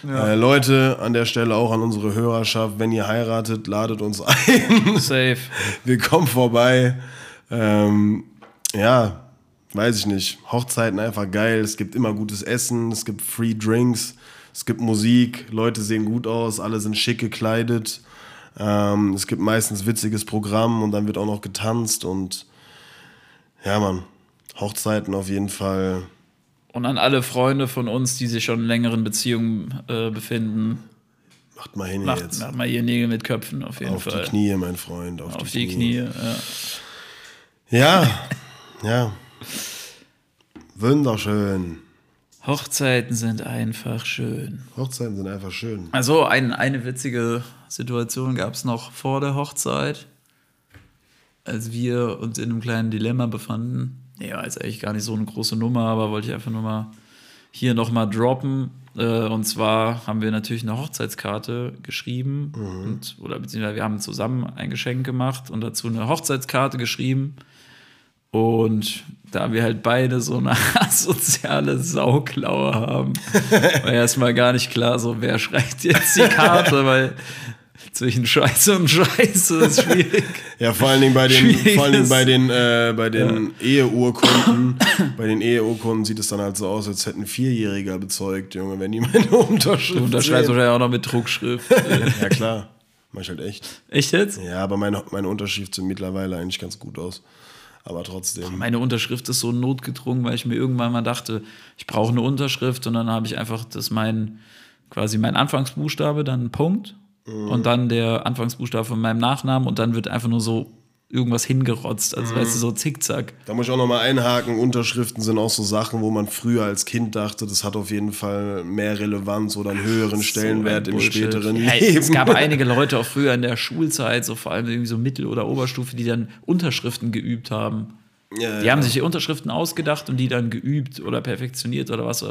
Speaker 2: Äh, Leute, an der Stelle auch an unsere Hörerschaft, wenn ihr heiratet, ladet uns ein.
Speaker 3: Safe. (laughs)
Speaker 2: wir kommen vorbei. Ähm, ja, weiß ich nicht. Hochzeiten einfach geil. Es gibt immer gutes Essen, es gibt Free Drinks, es gibt Musik, Leute sehen gut aus, alle sind schick gekleidet. Ähm, es gibt meistens witziges Programm und dann wird auch noch getanzt und ja, Mann, Hochzeiten auf jeden Fall.
Speaker 3: Und an alle Freunde von uns, die sich schon in längeren Beziehungen äh, befinden,
Speaker 2: Macht mal hin
Speaker 3: macht,
Speaker 2: jetzt.
Speaker 3: macht mal hier Nägel mit Köpfen auf jeden
Speaker 2: Auf
Speaker 3: Fall.
Speaker 2: die Knie, mein Freund. Auf,
Speaker 3: Auf die Knie. Ja.
Speaker 2: Ja, (laughs) ja. Wunderschön.
Speaker 3: Hochzeiten sind einfach schön.
Speaker 2: Hochzeiten sind einfach schön.
Speaker 3: Also ein, eine witzige Situation gab es noch vor der Hochzeit, als wir uns in einem kleinen Dilemma befanden. Ja, ist eigentlich gar nicht so eine große Nummer, aber wollte ich einfach nur mal hier nochmal droppen. Äh, und zwar haben wir natürlich eine Hochzeitskarte geschrieben und, oder beziehungsweise wir haben zusammen ein Geschenk gemacht und dazu eine Hochzeitskarte geschrieben. Und da wir halt beide so eine (laughs) asoziale Sauklaue haben, (laughs) war erstmal gar nicht klar, so wer schreibt jetzt die Karte, (laughs) weil zwischen Scheiße und Scheiße ist schwierig. (laughs)
Speaker 2: Ja, vor allen Dingen bei den,
Speaker 3: Schwieriges-
Speaker 2: vor allen Dingen bei den, äh, bei den Eheurkunden. bei den Eheurkunden sieht es dann halt so aus, als hätten Vierjähriger bezeugt, Junge, wenn die meine Unterschrift
Speaker 3: Du unterschreibst wahrscheinlich auch noch mit Druckschrift. (laughs)
Speaker 2: Ja, klar. Mach ich halt echt.
Speaker 3: Echt jetzt?
Speaker 2: Ja, aber meine, meine Unterschrift sieht mittlerweile eigentlich ganz gut aus. Aber trotzdem.
Speaker 3: Meine Unterschrift ist so notgedrungen, weil ich mir irgendwann mal dachte, ich brauche eine Unterschrift und dann habe ich einfach das mein quasi mein Anfangsbuchstabe, dann ein Punkt und dann der Anfangsbuchstabe von meinem Nachnamen und dann wird einfach nur so irgendwas hingerotzt, also weißt du, so zickzack.
Speaker 2: Da muss ich auch nochmal einhaken. Unterschriften sind auch so Sachen, wo man früher als Kind dachte, das hat auf jeden Fall mehr Relevanz oder einen höheren Stellenwert
Speaker 3: So ein
Speaker 2: im späteren
Speaker 3: Ja,
Speaker 2: Leben.
Speaker 3: Es gab (laughs) einige Leute auch früher in der Schulzeit, so vor allem irgendwie so Mittel- oder Oberstufe, die dann Unterschriften geübt haben.
Speaker 2: Ja,
Speaker 3: Die
Speaker 2: ja.
Speaker 3: haben sich die Unterschriften ausgedacht und die dann geübt oder perfektioniert oder was,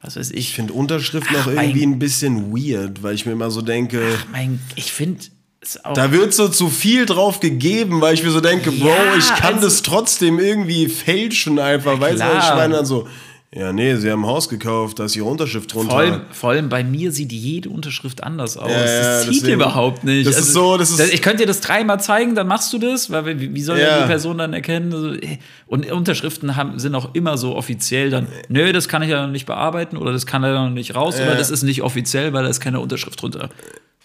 Speaker 3: was weiß ich.
Speaker 2: Ich finde Unterschriften
Speaker 3: Ach,
Speaker 2: auch irgendwie ein bisschen weird, weil ich mir immer so denke,
Speaker 3: mein, ich finde es auch.
Speaker 2: da wird so zu viel drauf gegeben, weil ich mir so denke, Bro,
Speaker 3: Ja,
Speaker 2: ich kann
Speaker 3: also-
Speaker 2: das trotzdem irgendwie fälschen einfach. Weißt du, ich meine dann so, ja, nee, sie haben ein Haus gekauft, da ist ihre Unterschrift drunter.
Speaker 3: vor allem, vor allem bei mir sieht jede Unterschrift anders aus.
Speaker 2: Ja, ja,
Speaker 3: das zieht
Speaker 2: deswegen-
Speaker 3: überhaupt nicht. Also,
Speaker 2: das ist so, das ist-
Speaker 3: ich könnte dir das dreimal zeigen, dann machst du das, weil wie, soll
Speaker 2: Ja.
Speaker 3: die Person dann erkennen? So, äh, Und Unterschriften haben, sind auch immer so offiziell dann, nö, das kann ich ja noch nicht bearbeiten oder das kann er noch nicht raus oder das ist nicht offiziell, weil da ist keine Unterschrift drunter.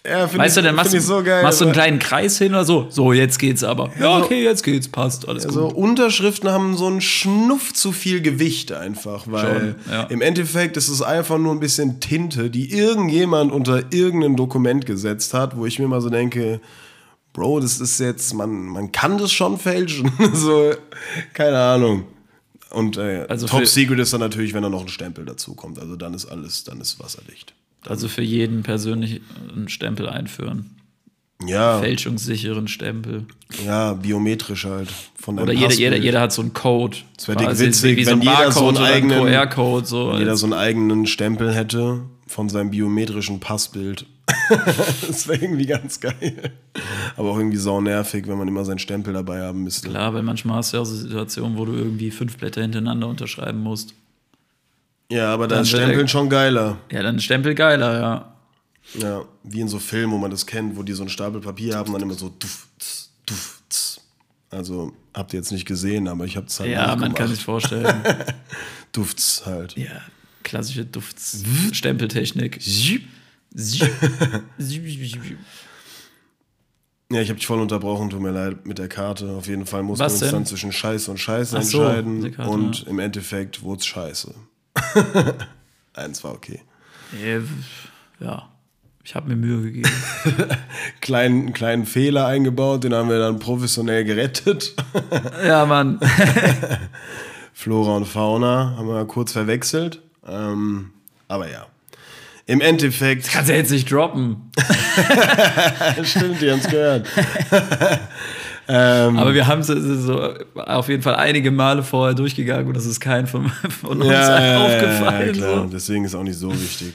Speaker 2: Ja,
Speaker 3: Weißt du,
Speaker 2: ich,
Speaker 3: dann machst,
Speaker 2: ich so geil.
Speaker 3: machst du einen kleinen Kreis hin oder so. So, jetzt geht's aber. Ja, okay, jetzt geht's, passt, alles
Speaker 2: Also
Speaker 3: gut.
Speaker 2: Unterschriften haben so einen Schnuff zu viel Gewicht einfach, weil
Speaker 3: Schon, ja.
Speaker 2: im Endeffekt ist es einfach nur ein bisschen Tinte, die irgendjemand unter irgendein Dokument gesetzt hat, wo ich mir mal so denke, Bro, das ist jetzt, man, man kann das schon fälschen. (laughs) so, keine Ahnung. Und äh,
Speaker 3: Also
Speaker 2: Top Secret ist dann natürlich, wenn da noch ein Stempel dazu kommt. Also dann ist alles, dann ist wasserdicht.
Speaker 3: Also für jeden persönlich einen Stempel einführen.
Speaker 2: Ja,
Speaker 3: Fälschungssicheren Stempel.
Speaker 2: ja, biometrisch halt. Von
Speaker 3: Oder jeder, jeder, jeder hat so einen Code.
Speaker 2: Das wär dick
Speaker 3: Quasi
Speaker 2: witzig,
Speaker 3: wie
Speaker 2: wenn jeder so einen eigenen-
Speaker 3: QR-Code. So
Speaker 2: Wenn jeder so einen eigenen Stempel hätte, von seinem biometrischen Passbild. (laughs) das wäre irgendwie ganz geil. Aber auch irgendwie sau nervig, wenn man immer seinen Stempel dabei haben müsste.
Speaker 3: Klar, weil manchmal hast du ja auch so Situationen, wo du irgendwie fünf Blätter hintereinander unterschreiben musst.
Speaker 2: Ja, aber da
Speaker 3: Dann er-
Speaker 2: Stempeln schon geiler.
Speaker 3: Ja, dann Stempel geiler, ja.
Speaker 2: Ja, wie in so Filmen, wo man das kennt, wo die so einen Stapel Papier haben und dann immer so duff, tz, duff, tz. Also habt ihr jetzt nicht gesehen, aber ich hab's halt
Speaker 3: Ja, man
Speaker 2: nachgemacht.
Speaker 3: kann sich vorstellen. (laughs)
Speaker 2: Dufts halt.
Speaker 3: ja, klassische Dufts Stempeltechnik. (laughs)
Speaker 2: Ja, ich habe dich voll unterbrochen, tut mir leid, mit der Karte. Auf jeden Fall mussten
Speaker 3: Was
Speaker 2: wir uns
Speaker 3: denn?
Speaker 2: dann zwischen Scheiße und Scheiße
Speaker 3: so,
Speaker 2: entscheiden.
Speaker 3: Karte,
Speaker 2: und
Speaker 3: ja.
Speaker 2: im Endeffekt wurde es Scheiße. (laughs) Eins war okay.
Speaker 3: Nee, Ja, ich habe mir Mühe gegeben. (laughs)
Speaker 2: Kleinen, einen kleinen Fehler eingebaut, den haben wir dann professionell gerettet. (laughs)
Speaker 3: ja, Mann.
Speaker 2: Flora und Fauna haben wir kurz verwechselt. Ähm, aber ja. Im Endeffekt.
Speaker 3: Kannst ja jetzt nicht droppen.
Speaker 2: Stimmt, die haben es gehört. Ähm,
Speaker 3: Aber wir haben es so auf jeden Fall einige Male vorher durchgegangen und das ist kein von, von uns
Speaker 2: ja,
Speaker 3: aufgefallen.
Speaker 2: Ja, klar.
Speaker 3: so.
Speaker 2: Deswegen ist auch nicht so wichtig.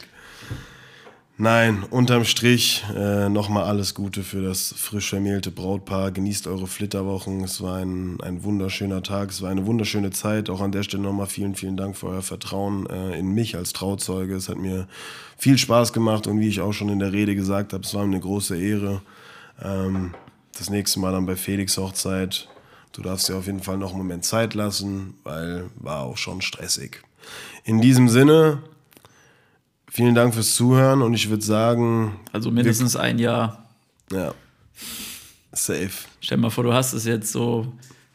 Speaker 2: Nein, unterm Strich äh, nochmal alles Gute für das frisch vermählte Brautpaar. Genießt eure Flitterwochen. Es war ein, ein wunderschöner Tag. Es war eine wunderschöne Zeit. Auch an der Stelle nochmal vielen, vielen Dank für euer Vertrauen äh, in mich als Trauzeuge. Es hat mir viel Spaß gemacht und wie ich auch schon in der Rede gesagt habe, es war mir eine große Ehre. Ähm, das nächste Mal dann bei Felix Hochzeit. Du darfst dir auf jeden Fall noch einen Moment Zeit lassen, weil war auch schon stressig. In diesem Sinne, vielen Dank fürs Zuhören und ich würde sagen,
Speaker 3: Also mindestens ein Jahr.
Speaker 2: ja, safe.
Speaker 3: Stell dir mal vor, du hast es jetzt so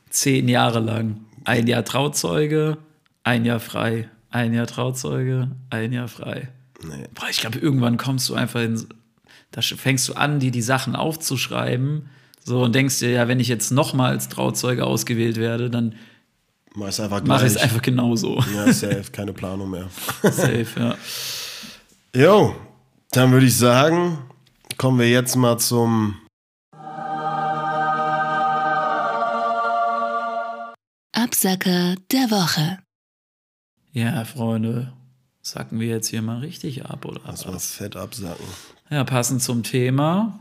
Speaker 3: zehn Jahre lang. Ein Jahr Trauzeuge, ein Jahr frei. Ein Jahr Trauzeuge, ein Jahr frei.
Speaker 2: Nee.
Speaker 3: Boah, ich glaube, irgendwann kommst du einfach in. Da fängst du an, dir die Sachen aufzuschreiben. So und denkst dir, ja, wenn ich jetzt nochmal als Trauzeuge ausgewählt werde, dann
Speaker 2: Mach es einfach
Speaker 3: mache ich es einfach genauso.
Speaker 2: Ja, (laughs) safe, keine Planung mehr.
Speaker 3: Safe, ja.
Speaker 2: Jo, dann würde ich sagen, kommen wir jetzt mal zum
Speaker 4: Absacker der Woche.
Speaker 3: Ja, Freunde, sacken wir jetzt hier mal richtig ab, oder?
Speaker 2: Lass mal
Speaker 3: was?
Speaker 2: fett absacken.
Speaker 3: Ja, passend zum Thema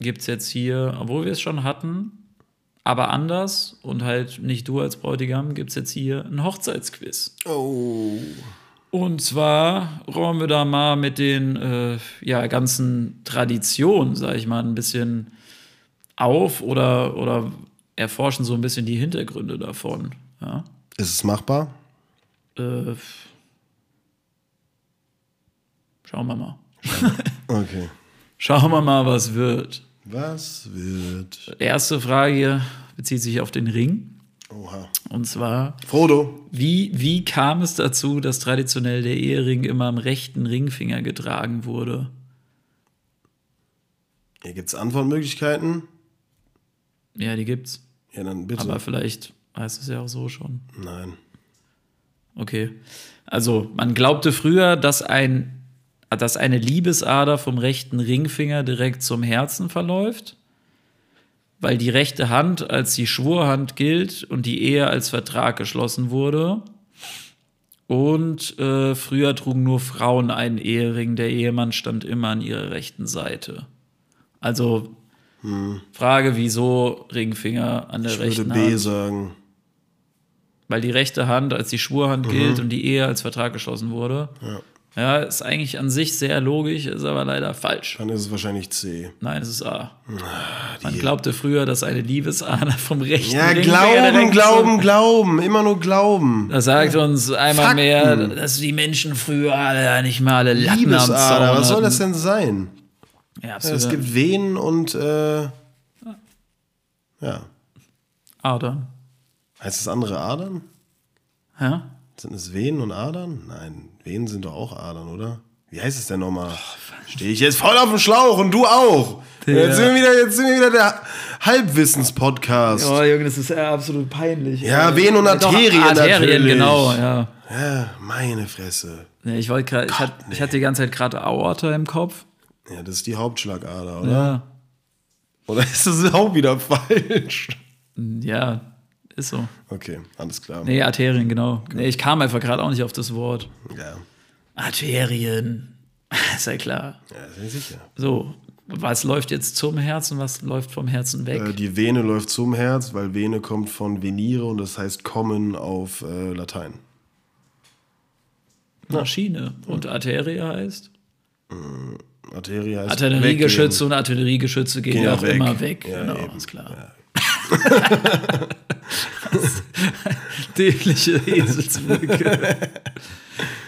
Speaker 3: gibt es jetzt hier, obwohl wir es schon hatten, aber anders und halt nicht du als Bräutigam, gibt es jetzt hier ein Hochzeitsquiz.
Speaker 2: Oh.
Speaker 3: Und zwar räumen wir da mal mit den äh, ja, ganzen Traditionen, sag ich mal, ein bisschen auf oder, oder erforschen so ein bisschen die Hintergründe davon. Ja?
Speaker 2: Ist es machbar?
Speaker 3: Äh, schauen wir mal. (laughs)
Speaker 2: Okay.
Speaker 3: Schauen wir mal, was wird.
Speaker 2: Was wird?
Speaker 3: Erste Frage bezieht sich auf den Ring.
Speaker 2: Oha.
Speaker 3: Und zwar,
Speaker 2: Frodo.
Speaker 3: wie, wie kam es dazu, dass traditionell der Ehering immer am rechten Ringfinger getragen wurde?
Speaker 2: Hier gibt es Antwortmöglichkeiten.
Speaker 3: Ja, die gibt's.
Speaker 2: Ja, dann bitte.
Speaker 3: Aber vielleicht heißt es ja auch so schon.
Speaker 2: Nein.
Speaker 3: Okay. Also, man glaubte früher, dass, ein, dass eine Liebesader vom rechten Ringfinger direkt zum Herzen verläuft, weil die rechte Hand als die Schwurhand gilt und die Ehe als Vertrag geschlossen wurde. Und äh, früher trugen nur Frauen einen Ehering, der Ehemann stand immer an ihrer rechten Seite. Also, Frage, wieso Ringfinger an der
Speaker 2: Ich würde
Speaker 3: rechten
Speaker 2: B
Speaker 3: Hand?
Speaker 2: sagen.
Speaker 3: weil die rechte Hand als die Schwurhand gilt und die Ehe als Vertrag geschlossen wurde.
Speaker 2: Ja.
Speaker 3: Ja, ist eigentlich an sich sehr logisch, ist aber leider falsch.
Speaker 2: Dann ist es wahrscheinlich C.
Speaker 3: Nein, es ist A. Man glaubte früher, dass eine Liebesader vom rechten
Speaker 2: Ja, glauben, glauben, glauben. Immer nur glauben.
Speaker 3: Das sagt uns einmal
Speaker 2: Fakten.
Speaker 3: mehr, dass die Menschen früher alle nicht mal alle Latten
Speaker 2: Liebesader, was soll das denn sein?
Speaker 3: Ja,
Speaker 2: Ja,
Speaker 3: es
Speaker 2: gibt Venen und äh, ja.
Speaker 3: Adern.
Speaker 2: Heißt es andere Adern?
Speaker 3: Ja?
Speaker 2: Sind es Venen und Adern? Nein, Venen sind doch auch Adern, oder? Wie heißt es denn nochmal? Stehe ich jetzt voll auf dem Schlauch und du auch. Jetzt, sind wir wieder, jetzt sind wir wieder der Halbwissens-Podcast.
Speaker 3: Oh, Junge, das ist ja absolut peinlich.
Speaker 2: Ja,
Speaker 3: Äh,
Speaker 2: Venen und
Speaker 3: doch,
Speaker 2: Arterien
Speaker 3: Arterien,
Speaker 2: natürlich.
Speaker 3: genau, ja.
Speaker 2: Ja, meine Fresse.
Speaker 3: Nee, ich wollte gerade, ich, hatte- ich hatte die ganze Zeit gerade Aorta im Kopf.
Speaker 2: Ja, das ist die Hauptschlagader, oder?
Speaker 3: Ja.
Speaker 2: Oder ist das auch wieder (laughs) falsch?
Speaker 3: Ja, ist so.
Speaker 2: Okay, alles klar.
Speaker 3: Nee, Arterien, genau. Nee, ich kam einfach gerade auch nicht auf das Wort.
Speaker 2: Ja.
Speaker 3: Arterien. (laughs) Ist ja klar.
Speaker 2: Ja, sehr sicher.
Speaker 3: So, was läuft jetzt zum Herzen, was läuft vom Herzen weg?
Speaker 2: Äh, die Vene läuft zum Herz, weil Vene kommt von venire und das heißt kommen auf äh, Latein.
Speaker 3: Maschine. Und Arterie heißt?
Speaker 2: Arterie heißt
Speaker 3: Artilleriegeschütze und Artilleriegeschütze gehen
Speaker 2: Gehen
Speaker 3: ja
Speaker 2: ja
Speaker 3: auch
Speaker 2: weg.
Speaker 3: immer weg.
Speaker 2: Ja,
Speaker 3: genau,
Speaker 2: eben.
Speaker 3: ist klar. (laughs) Dämliche Eselsbrücke.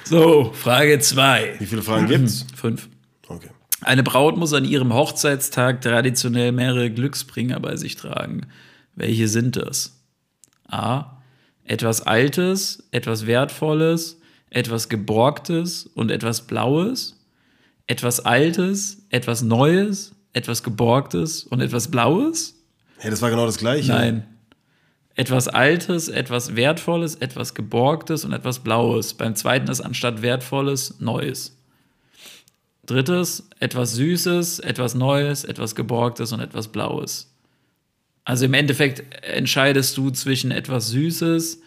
Speaker 3: so, Frage 2.
Speaker 2: Wie viele Fragen gibt's? (clears throat)
Speaker 3: Fünf.
Speaker 2: Okay.
Speaker 3: Eine Braut muss an ihrem Hochzeitstag traditionell mehrere Glücksbringer bei sich tragen. Welche sind das? A. Etwas Altes, etwas Wertvolles, etwas Geborgtes und etwas Blaues. Etwas Altes, etwas Neues, etwas Geborgtes und etwas Blaues.
Speaker 2: Hey, das war genau das gleiche.
Speaker 3: Nein. Etwas Altes, etwas Wertvolles, etwas Geborgtes und etwas Blaues. Beim zweiten ist anstatt Wertvolles Neues. Drittes, etwas Süßes, etwas Neues, etwas Geborgtes und etwas Blaues. Also im Endeffekt entscheidest du zwischen etwas Süßes.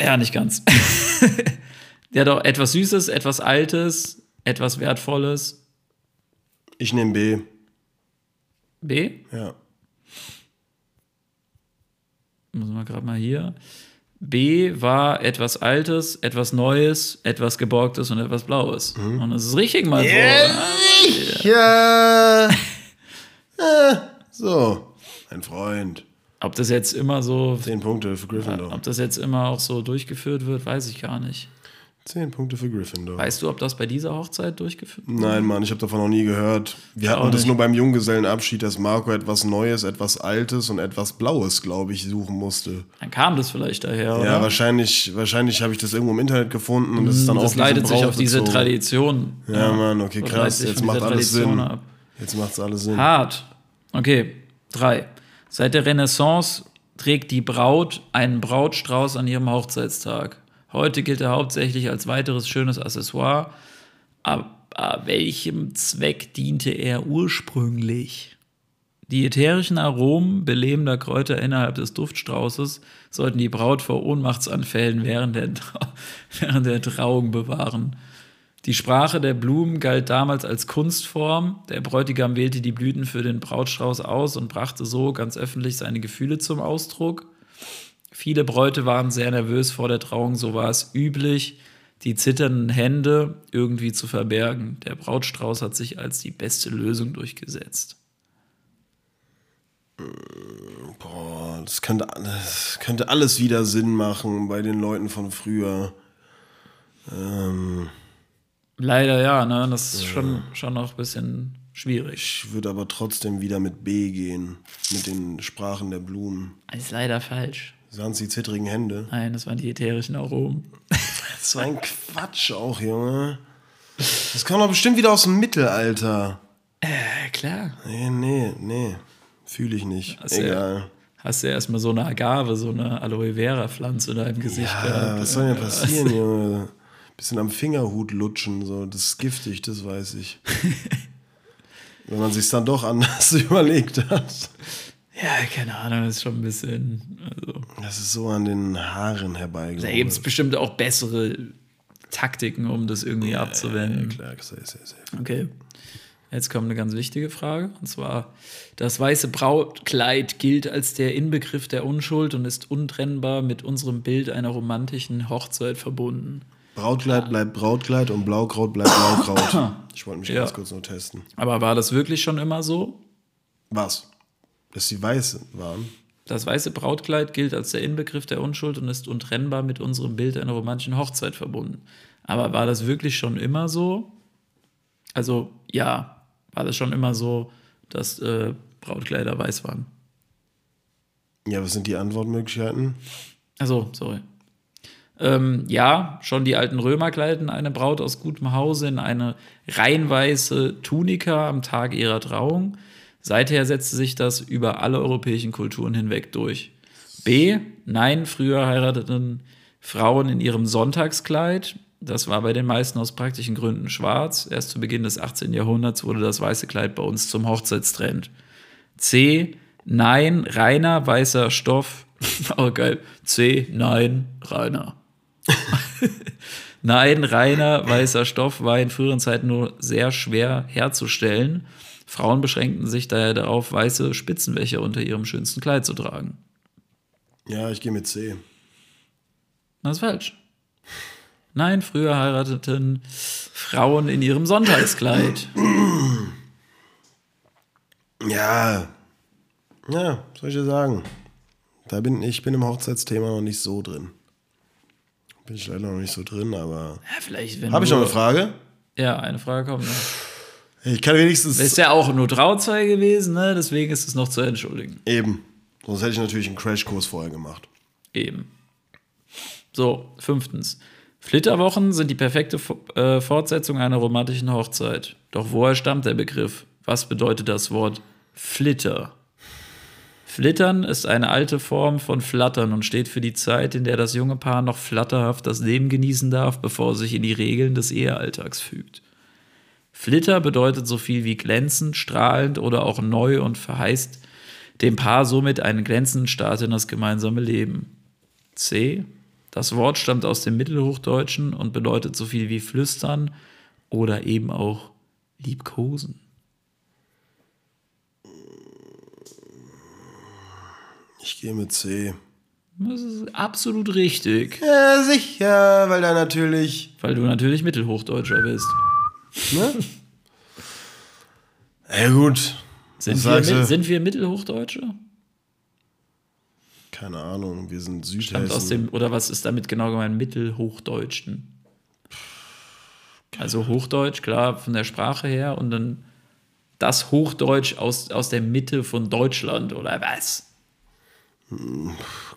Speaker 3: Ja, nicht ganz. (laughs) ja, doch, etwas Süßes, etwas Altes, etwas Wertvolles.
Speaker 2: Ich nehme B.
Speaker 3: B.
Speaker 2: Ja.
Speaker 3: muss man gerade mal hier. B war etwas Altes, etwas Neues, etwas Geborgtes und etwas Blaues. Und das ist richtig mal so.
Speaker 2: Ja. äh, (laughs) so, mein Freund.
Speaker 3: Ob das jetzt immer so,
Speaker 2: Zehn Punkte für Gryffindor.
Speaker 3: ob das jetzt immer auch so durchgeführt wird, weiß ich gar nicht.
Speaker 2: Zehn Punkte für Gryffindor.
Speaker 3: Weißt du, ob das bei dieser Hochzeit durchgeführt wird?
Speaker 2: Nein, Mann, ich habe davon noch nie gehört. Wir
Speaker 3: auch
Speaker 2: hatten das
Speaker 3: nicht.
Speaker 2: nur beim Junggesellenabschied, dass Marco etwas Neues, etwas Altes und etwas Blaues, glaube ich, suchen musste.
Speaker 3: Dann kam das vielleicht daher, oder?
Speaker 2: Ja, wahrscheinlich, wahrscheinlich habe ich das irgendwo im Internet gefunden und das ist dann
Speaker 3: das
Speaker 2: auf diesen
Speaker 3: leitet sich auf diese. Tradition.
Speaker 2: Ja, Mann, okay, krass. Jetzt macht alles
Speaker 3: Tradition
Speaker 2: Sinn.
Speaker 3: ab.
Speaker 2: Jetzt macht's alles Sinn.
Speaker 3: Hart. Okay, drei. Seit der Renaissance trägt die Braut einen Brautstrauß an ihrem Hochzeitstag. Heute gilt er hauptsächlich als weiteres schönes Accessoire. Aber welchem Zweck diente er ursprünglich? Die ätherischen Aromen belebender Kräuter innerhalb des Duftstraußes sollten die Braut vor Ohnmachtsanfällen während der, (laughs) während der Trauung bewahren. Die Sprache der Blumen galt damals als Kunstform. Der Bräutigam wählte die Blüten für den Brautstrauß aus und brachte so ganz öffentlich seine Gefühle zum Ausdruck. Viele Bräute waren sehr nervös vor der Trauung, so war es üblich, die zitternden Hände irgendwie zu verbergen. Der Brautstrauß hat sich als die beste Lösung durchgesetzt.
Speaker 2: Boah, das könnte, das könnte alles wieder Sinn machen bei den Leuten von früher. Ähm,
Speaker 3: Leider ja, ne? Das ist schon, schon noch ein bisschen schwierig.
Speaker 2: ich würde aber trotzdem wieder mit B gehen, mit den Sprachen der Blumen.
Speaker 3: Das ist leider falsch.
Speaker 2: Sahen die zittrigen Hände?
Speaker 3: Nein, das waren die ätherischen Aromen. (laughs)
Speaker 2: Das war ein Quatsch auch, Junge. Das kommt doch bestimmt wieder aus dem Mittelalter.
Speaker 3: Ja, klar.
Speaker 2: Nee, nee, nee. Fühle ich nicht.
Speaker 3: Das ist ja-
Speaker 2: Egal.
Speaker 3: Hast du ja erstmal so eine Agave, so eine Aloe Vera Pflanze da im Gesicht
Speaker 2: Ja,
Speaker 3: gehabt.
Speaker 2: was soll denn passieren, (laughs) Junge? Bisschen am Fingerhut lutschen, so. Das ist giftig, das weiß ich. (laughs) Wenn man sich dann doch anders überlegt hat.
Speaker 3: Ja, keine Ahnung, das ist schon ein bisschen. Also,
Speaker 2: Das ist so an den Haaren
Speaker 3: da
Speaker 2: herbeigeholt.
Speaker 3: gibt es bestimmt auch bessere Taktiken, um das irgendwie
Speaker 2: Ja,
Speaker 3: abzuwenden.
Speaker 2: klar, safe, safe, safe.
Speaker 3: Okay. Jetzt kommt eine ganz wichtige Frage. Und zwar: Das weiße Brautkleid gilt als der Inbegriff der Unschuld und ist untrennbar mit unserem Bild einer romantischen Hochzeit verbunden.
Speaker 2: Brautkleid bleibt Brautkleid und Blaukraut bleibt Blaukraut. (coughs) Ich wollte mich
Speaker 3: Ja.
Speaker 2: ganz kurz nur testen.
Speaker 3: Aber war das wirklich schon immer so?
Speaker 2: Was? Dass die Weiße waren?
Speaker 3: Das weiße Brautkleid gilt als der Inbegriff der Unschuld und ist untrennbar mit unserem Bild einer romantischen Hochzeit verbunden. Aber war das wirklich schon immer so? Also ja, war das schon immer so, dass äh, Brautkleider weiß waren?
Speaker 2: Ja, was sind die Antwortmöglichkeiten?
Speaker 3: Also, sorry. Ähm, ja, schon die alten Römer kleideten eine Braut aus gutem Hause in eine rein weiße Tunika am Tag ihrer Trauung. Seither setzte sich das über alle europäischen Kulturen hinweg durch. B. Nein, früher heirateten Frauen in ihrem Sonntagskleid. Das war bei den meisten aus praktischen Gründen schwarz. Erst zu Beginn des 18. Jahrhunderts wurde das weiße Kleid bei uns zum Hochzeitstrend. C. Nein, reiner weißer Stoff. (laughs) Oh, geil. C. Nein, reiner. (laughs) Nein, reiner weißer Stoff war in früheren Zeiten nur sehr schwer herzustellen. Frauen beschränkten sich daher darauf, weiße Spitzenwäsche unter ihrem schönsten Kleid zu tragen.
Speaker 2: Ja, ich gehe mit C.
Speaker 3: Das ist falsch. Nein, früher heirateten Frauen in ihrem Sonntagskleid.
Speaker 2: Ja. Ja, soll ich dir sagen? Da bin ich bin im Hochzeitsthema noch nicht so drin. Bin ich leider noch nicht so drin, aber.
Speaker 3: Ja, vielleicht, wenn
Speaker 2: Habe ich noch eine Frage?
Speaker 3: Ja, eine Frage kommt noch.
Speaker 2: Ich kann wenigstens.
Speaker 3: Ist ja auch nur Trauzeuge gewesen, ne? deswegen ist es noch zu entschuldigen.
Speaker 2: Eben. Sonst hätte ich natürlich einen Crashkurs vorher gemacht.
Speaker 3: Eben. So, fünftens. Flitterwochen sind die perfekte äh, Fortsetzung einer romantischen Hochzeit. Doch woher stammt der Begriff? Was bedeutet das Wort Flitter? Flittern ist eine alte Form von Flattern und steht für die Zeit, in der das junge Paar noch flatterhaft das Leben genießen darf, bevor es sich in die Regeln des Ehealltags fügt. Flitter bedeutet so viel wie glänzend, strahlend oder auch neu und verheißt dem Paar somit einen glänzenden Start in das gemeinsame Leben. C. Das Wort stammt aus dem Mittelhochdeutschen und bedeutet so viel wie flüstern oder eben auch liebkosen.
Speaker 2: Ich gehe mit C.
Speaker 3: Das ist absolut richtig,
Speaker 2: Ja, sicher, weil da natürlich.
Speaker 3: weil du natürlich Mittelhochdeutscher bist.
Speaker 2: Ne? (laughs) Ja, gut.
Speaker 3: Sind,
Speaker 2: Was
Speaker 3: wir, mit, sind wir Mittelhochdeutsche?
Speaker 2: Keine Ahnung, wir sind
Speaker 3: Stammt aus
Speaker 2: Südhessen.
Speaker 3: dem, oder was ist damit genau gemeint? Mittelhochdeutschen. Also Hochdeutsch, klar, von der Sprache her und dann das Hochdeutsch aus, aus der Mitte von Deutschland oder was?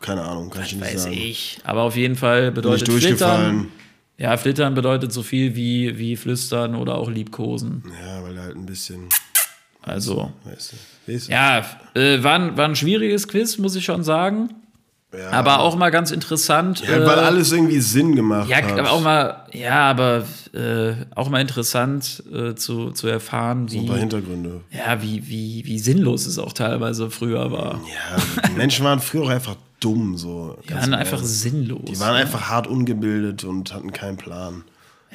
Speaker 2: Keine Ahnung, kann ich nicht
Speaker 3: Weiß
Speaker 2: sagen.
Speaker 3: ich. Aber auf jeden Fall bedeutet
Speaker 2: durchgefallen.
Speaker 3: Flittern. Ja, Flittern bedeutet so viel wie, wie flüstern oder auch liebkosen.
Speaker 2: Ja, weil er halt ein bisschen.
Speaker 3: Also,
Speaker 2: Weißt du, weißt du?
Speaker 3: ja, äh, war, ein, war ein schwieriges Quiz, muss ich schon sagen.
Speaker 2: Ja.
Speaker 3: Aber auch mal ganz interessant.
Speaker 2: Ja,
Speaker 3: äh,
Speaker 2: weil alles irgendwie Sinn gemacht
Speaker 3: Ja,
Speaker 2: hat.
Speaker 3: aber auch mal, ja, aber äh, auch mal interessant äh, zu, zu erfahren,
Speaker 2: ein paar
Speaker 3: wie,
Speaker 2: Hintergründe.
Speaker 3: ja, wie, wie, wie sinnlos es auch teilweise früher war.
Speaker 2: Ja, die Menschen waren früher auch einfach dumm. So,
Speaker 3: Die waren einfach sinnlos.
Speaker 2: Die waren einfach hart ungebildet und hatten keinen Plan.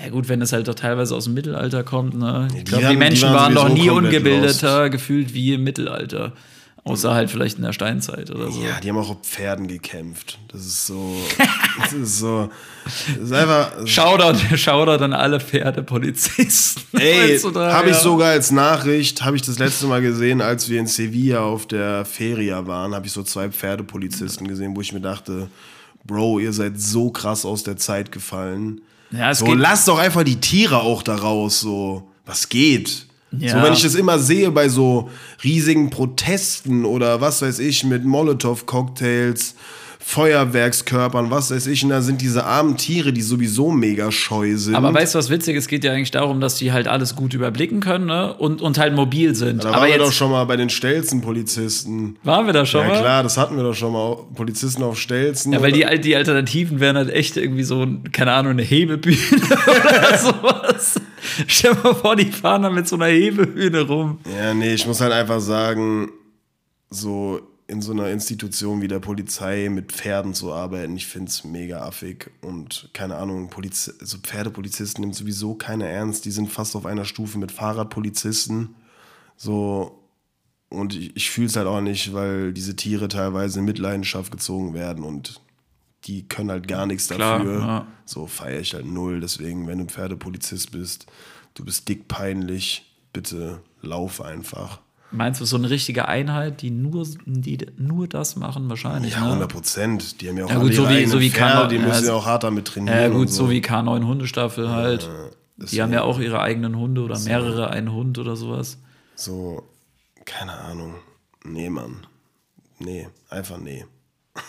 Speaker 3: ja gut, wenn es halt doch teilweise aus dem Mittelalter kommt, ne? Ich
Speaker 2: die
Speaker 3: glaube, die
Speaker 2: die
Speaker 3: Menschen
Speaker 2: waren
Speaker 3: waren,
Speaker 2: sowieso
Speaker 3: nie ungebildeter gefühlt wie im Mittelalter. Außer halt vielleicht in der Steinzeit oder so.
Speaker 2: Ja, die haben auch auf Pferden gekämpft. Das ist so. (laughs) das ist so. Das ist einfach.
Speaker 3: Shoutout, Shoutout an alle Pferdepolizisten. (laughs)
Speaker 2: Ey, habe ich sogar als Nachricht, habe ich das letzte Mal gesehen, als wir in Sevilla auf der Feria waren, habe ich so zwei Pferdepolizisten gesehen, wo ich mir dachte, Bro, ihr seid so krass aus der Zeit gefallen.
Speaker 3: Ja, es
Speaker 2: So,
Speaker 3: geht,
Speaker 2: lasst doch einfach die Tiere auch da raus, so. Was geht?
Speaker 3: Ja.
Speaker 2: So, wenn ich das immer sehe bei so riesigen Protesten oder was weiß ich, mit Molotow-Cocktails, Feuerwerkskörpern, was weiß ich, und da sind diese armen Tiere, die sowieso mega scheu sind.
Speaker 3: aber weißt du, was witzig ist? Es geht ja eigentlich darum, dass die halt alles gut überblicken können ne? und, und halt mobil sind.
Speaker 2: da
Speaker 3: Aber
Speaker 2: waren wir doch schon mal bei den Stelzen-Polizisten.
Speaker 3: waren wir da schon
Speaker 2: Ja
Speaker 3: mal.
Speaker 2: klar, das hatten wir doch schon mal. Polizisten auf Stelzen.
Speaker 3: Ja, weil die, die Alternativen wären halt echt irgendwie so, keine Ahnung, eine Hebebühne (laughs) oder sowas. Stell dir mal vor, die fahren da mit so einer Hebebühne rum.
Speaker 2: Ja, nee, ich muss halt einfach sagen, so in so einer Institution wie der Polizei mit Pferden zu arbeiten, ich finde es mega affig. Und keine Ahnung, Poliz so Pferdepolizisten nimmt sowieso keiner ernst. Die sind fast auf einer Stufe mit Fahrradpolizisten. So. Und ich, ich fühle es halt auch nicht, weil diese Tiere teilweise in Mitleidenschaft gezogen werden und die können halt gar nichts
Speaker 3: Klar,
Speaker 2: dafür.
Speaker 3: ja.
Speaker 2: So feiere ich halt null. Deswegen, wenn du Pferdepolizist bist, du bist dick peinlich, bitte lauf einfach.
Speaker 3: Meinst du, so eine richtige Einheit, die nur, die nur das machen, wahrscheinlich?
Speaker 2: Ja,
Speaker 3: ne?
Speaker 2: 100 Prozent. Die haben ja auch
Speaker 3: Ja, gut, so
Speaker 2: ihre
Speaker 3: wie-
Speaker 2: eigenen
Speaker 3: so wie
Speaker 2: Pferde,
Speaker 3: Kano-
Speaker 2: die
Speaker 3: ja,
Speaker 2: müssen ja
Speaker 3: also-
Speaker 2: auch hart damit trainieren.
Speaker 3: Ja, gut,
Speaker 2: und
Speaker 3: so. wie K9 Hundestaffel halt. die
Speaker 2: deswegen.
Speaker 3: haben ja auch ihre eigenen Hunde oder mehrere, einen Hund oder sowas.
Speaker 2: So, keine Ahnung. Nee, Mann. Nee, einfach nee. (laughs)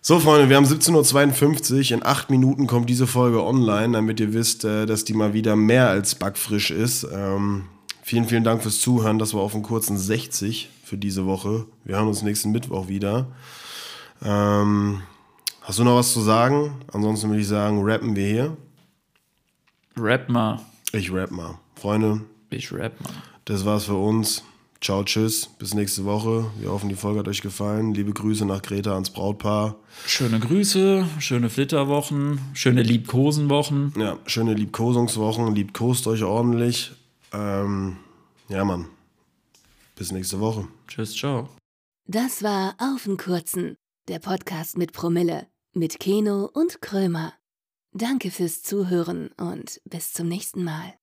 Speaker 2: So, Freunde, wir haben 17.52 Uhr. In acht Minuten kommt diese Folge online, damit ihr wisst, äh, dass die mal wieder mehr als backfrisch ist. Ähm, vielen, vielen Dank fürs Zuhören. Das war auf einen kurzen 60 für diese Woche. Wir hören uns nächsten Mittwoch wieder. Ähm, hast du noch was zu sagen? Ansonsten würde ich sagen, rappen wir hier.
Speaker 3: Rap mal.
Speaker 2: Ich rap mal. Freunde,
Speaker 3: Ich rap mal.
Speaker 2: das war's für uns. Ciao, tschüss, bis nächste Woche. Wir hoffen, die Folge hat euch gefallen. Liebe Grüße nach Greta ans Brautpaar.
Speaker 3: Schöne Grüße, schöne Flitterwochen, schöne Liebkosenwochen.
Speaker 2: Ja, schöne Liebkosungswochen. Liebkost euch ordentlich. Ähm, ja, Mann. Bis nächste Woche.
Speaker 3: Tschüss, ciao.
Speaker 4: Das war Auf den Kurzen, der Podcast mit Promille, mit Keno und Krömer. Danke fürs Zuhören und bis zum nächsten Mal.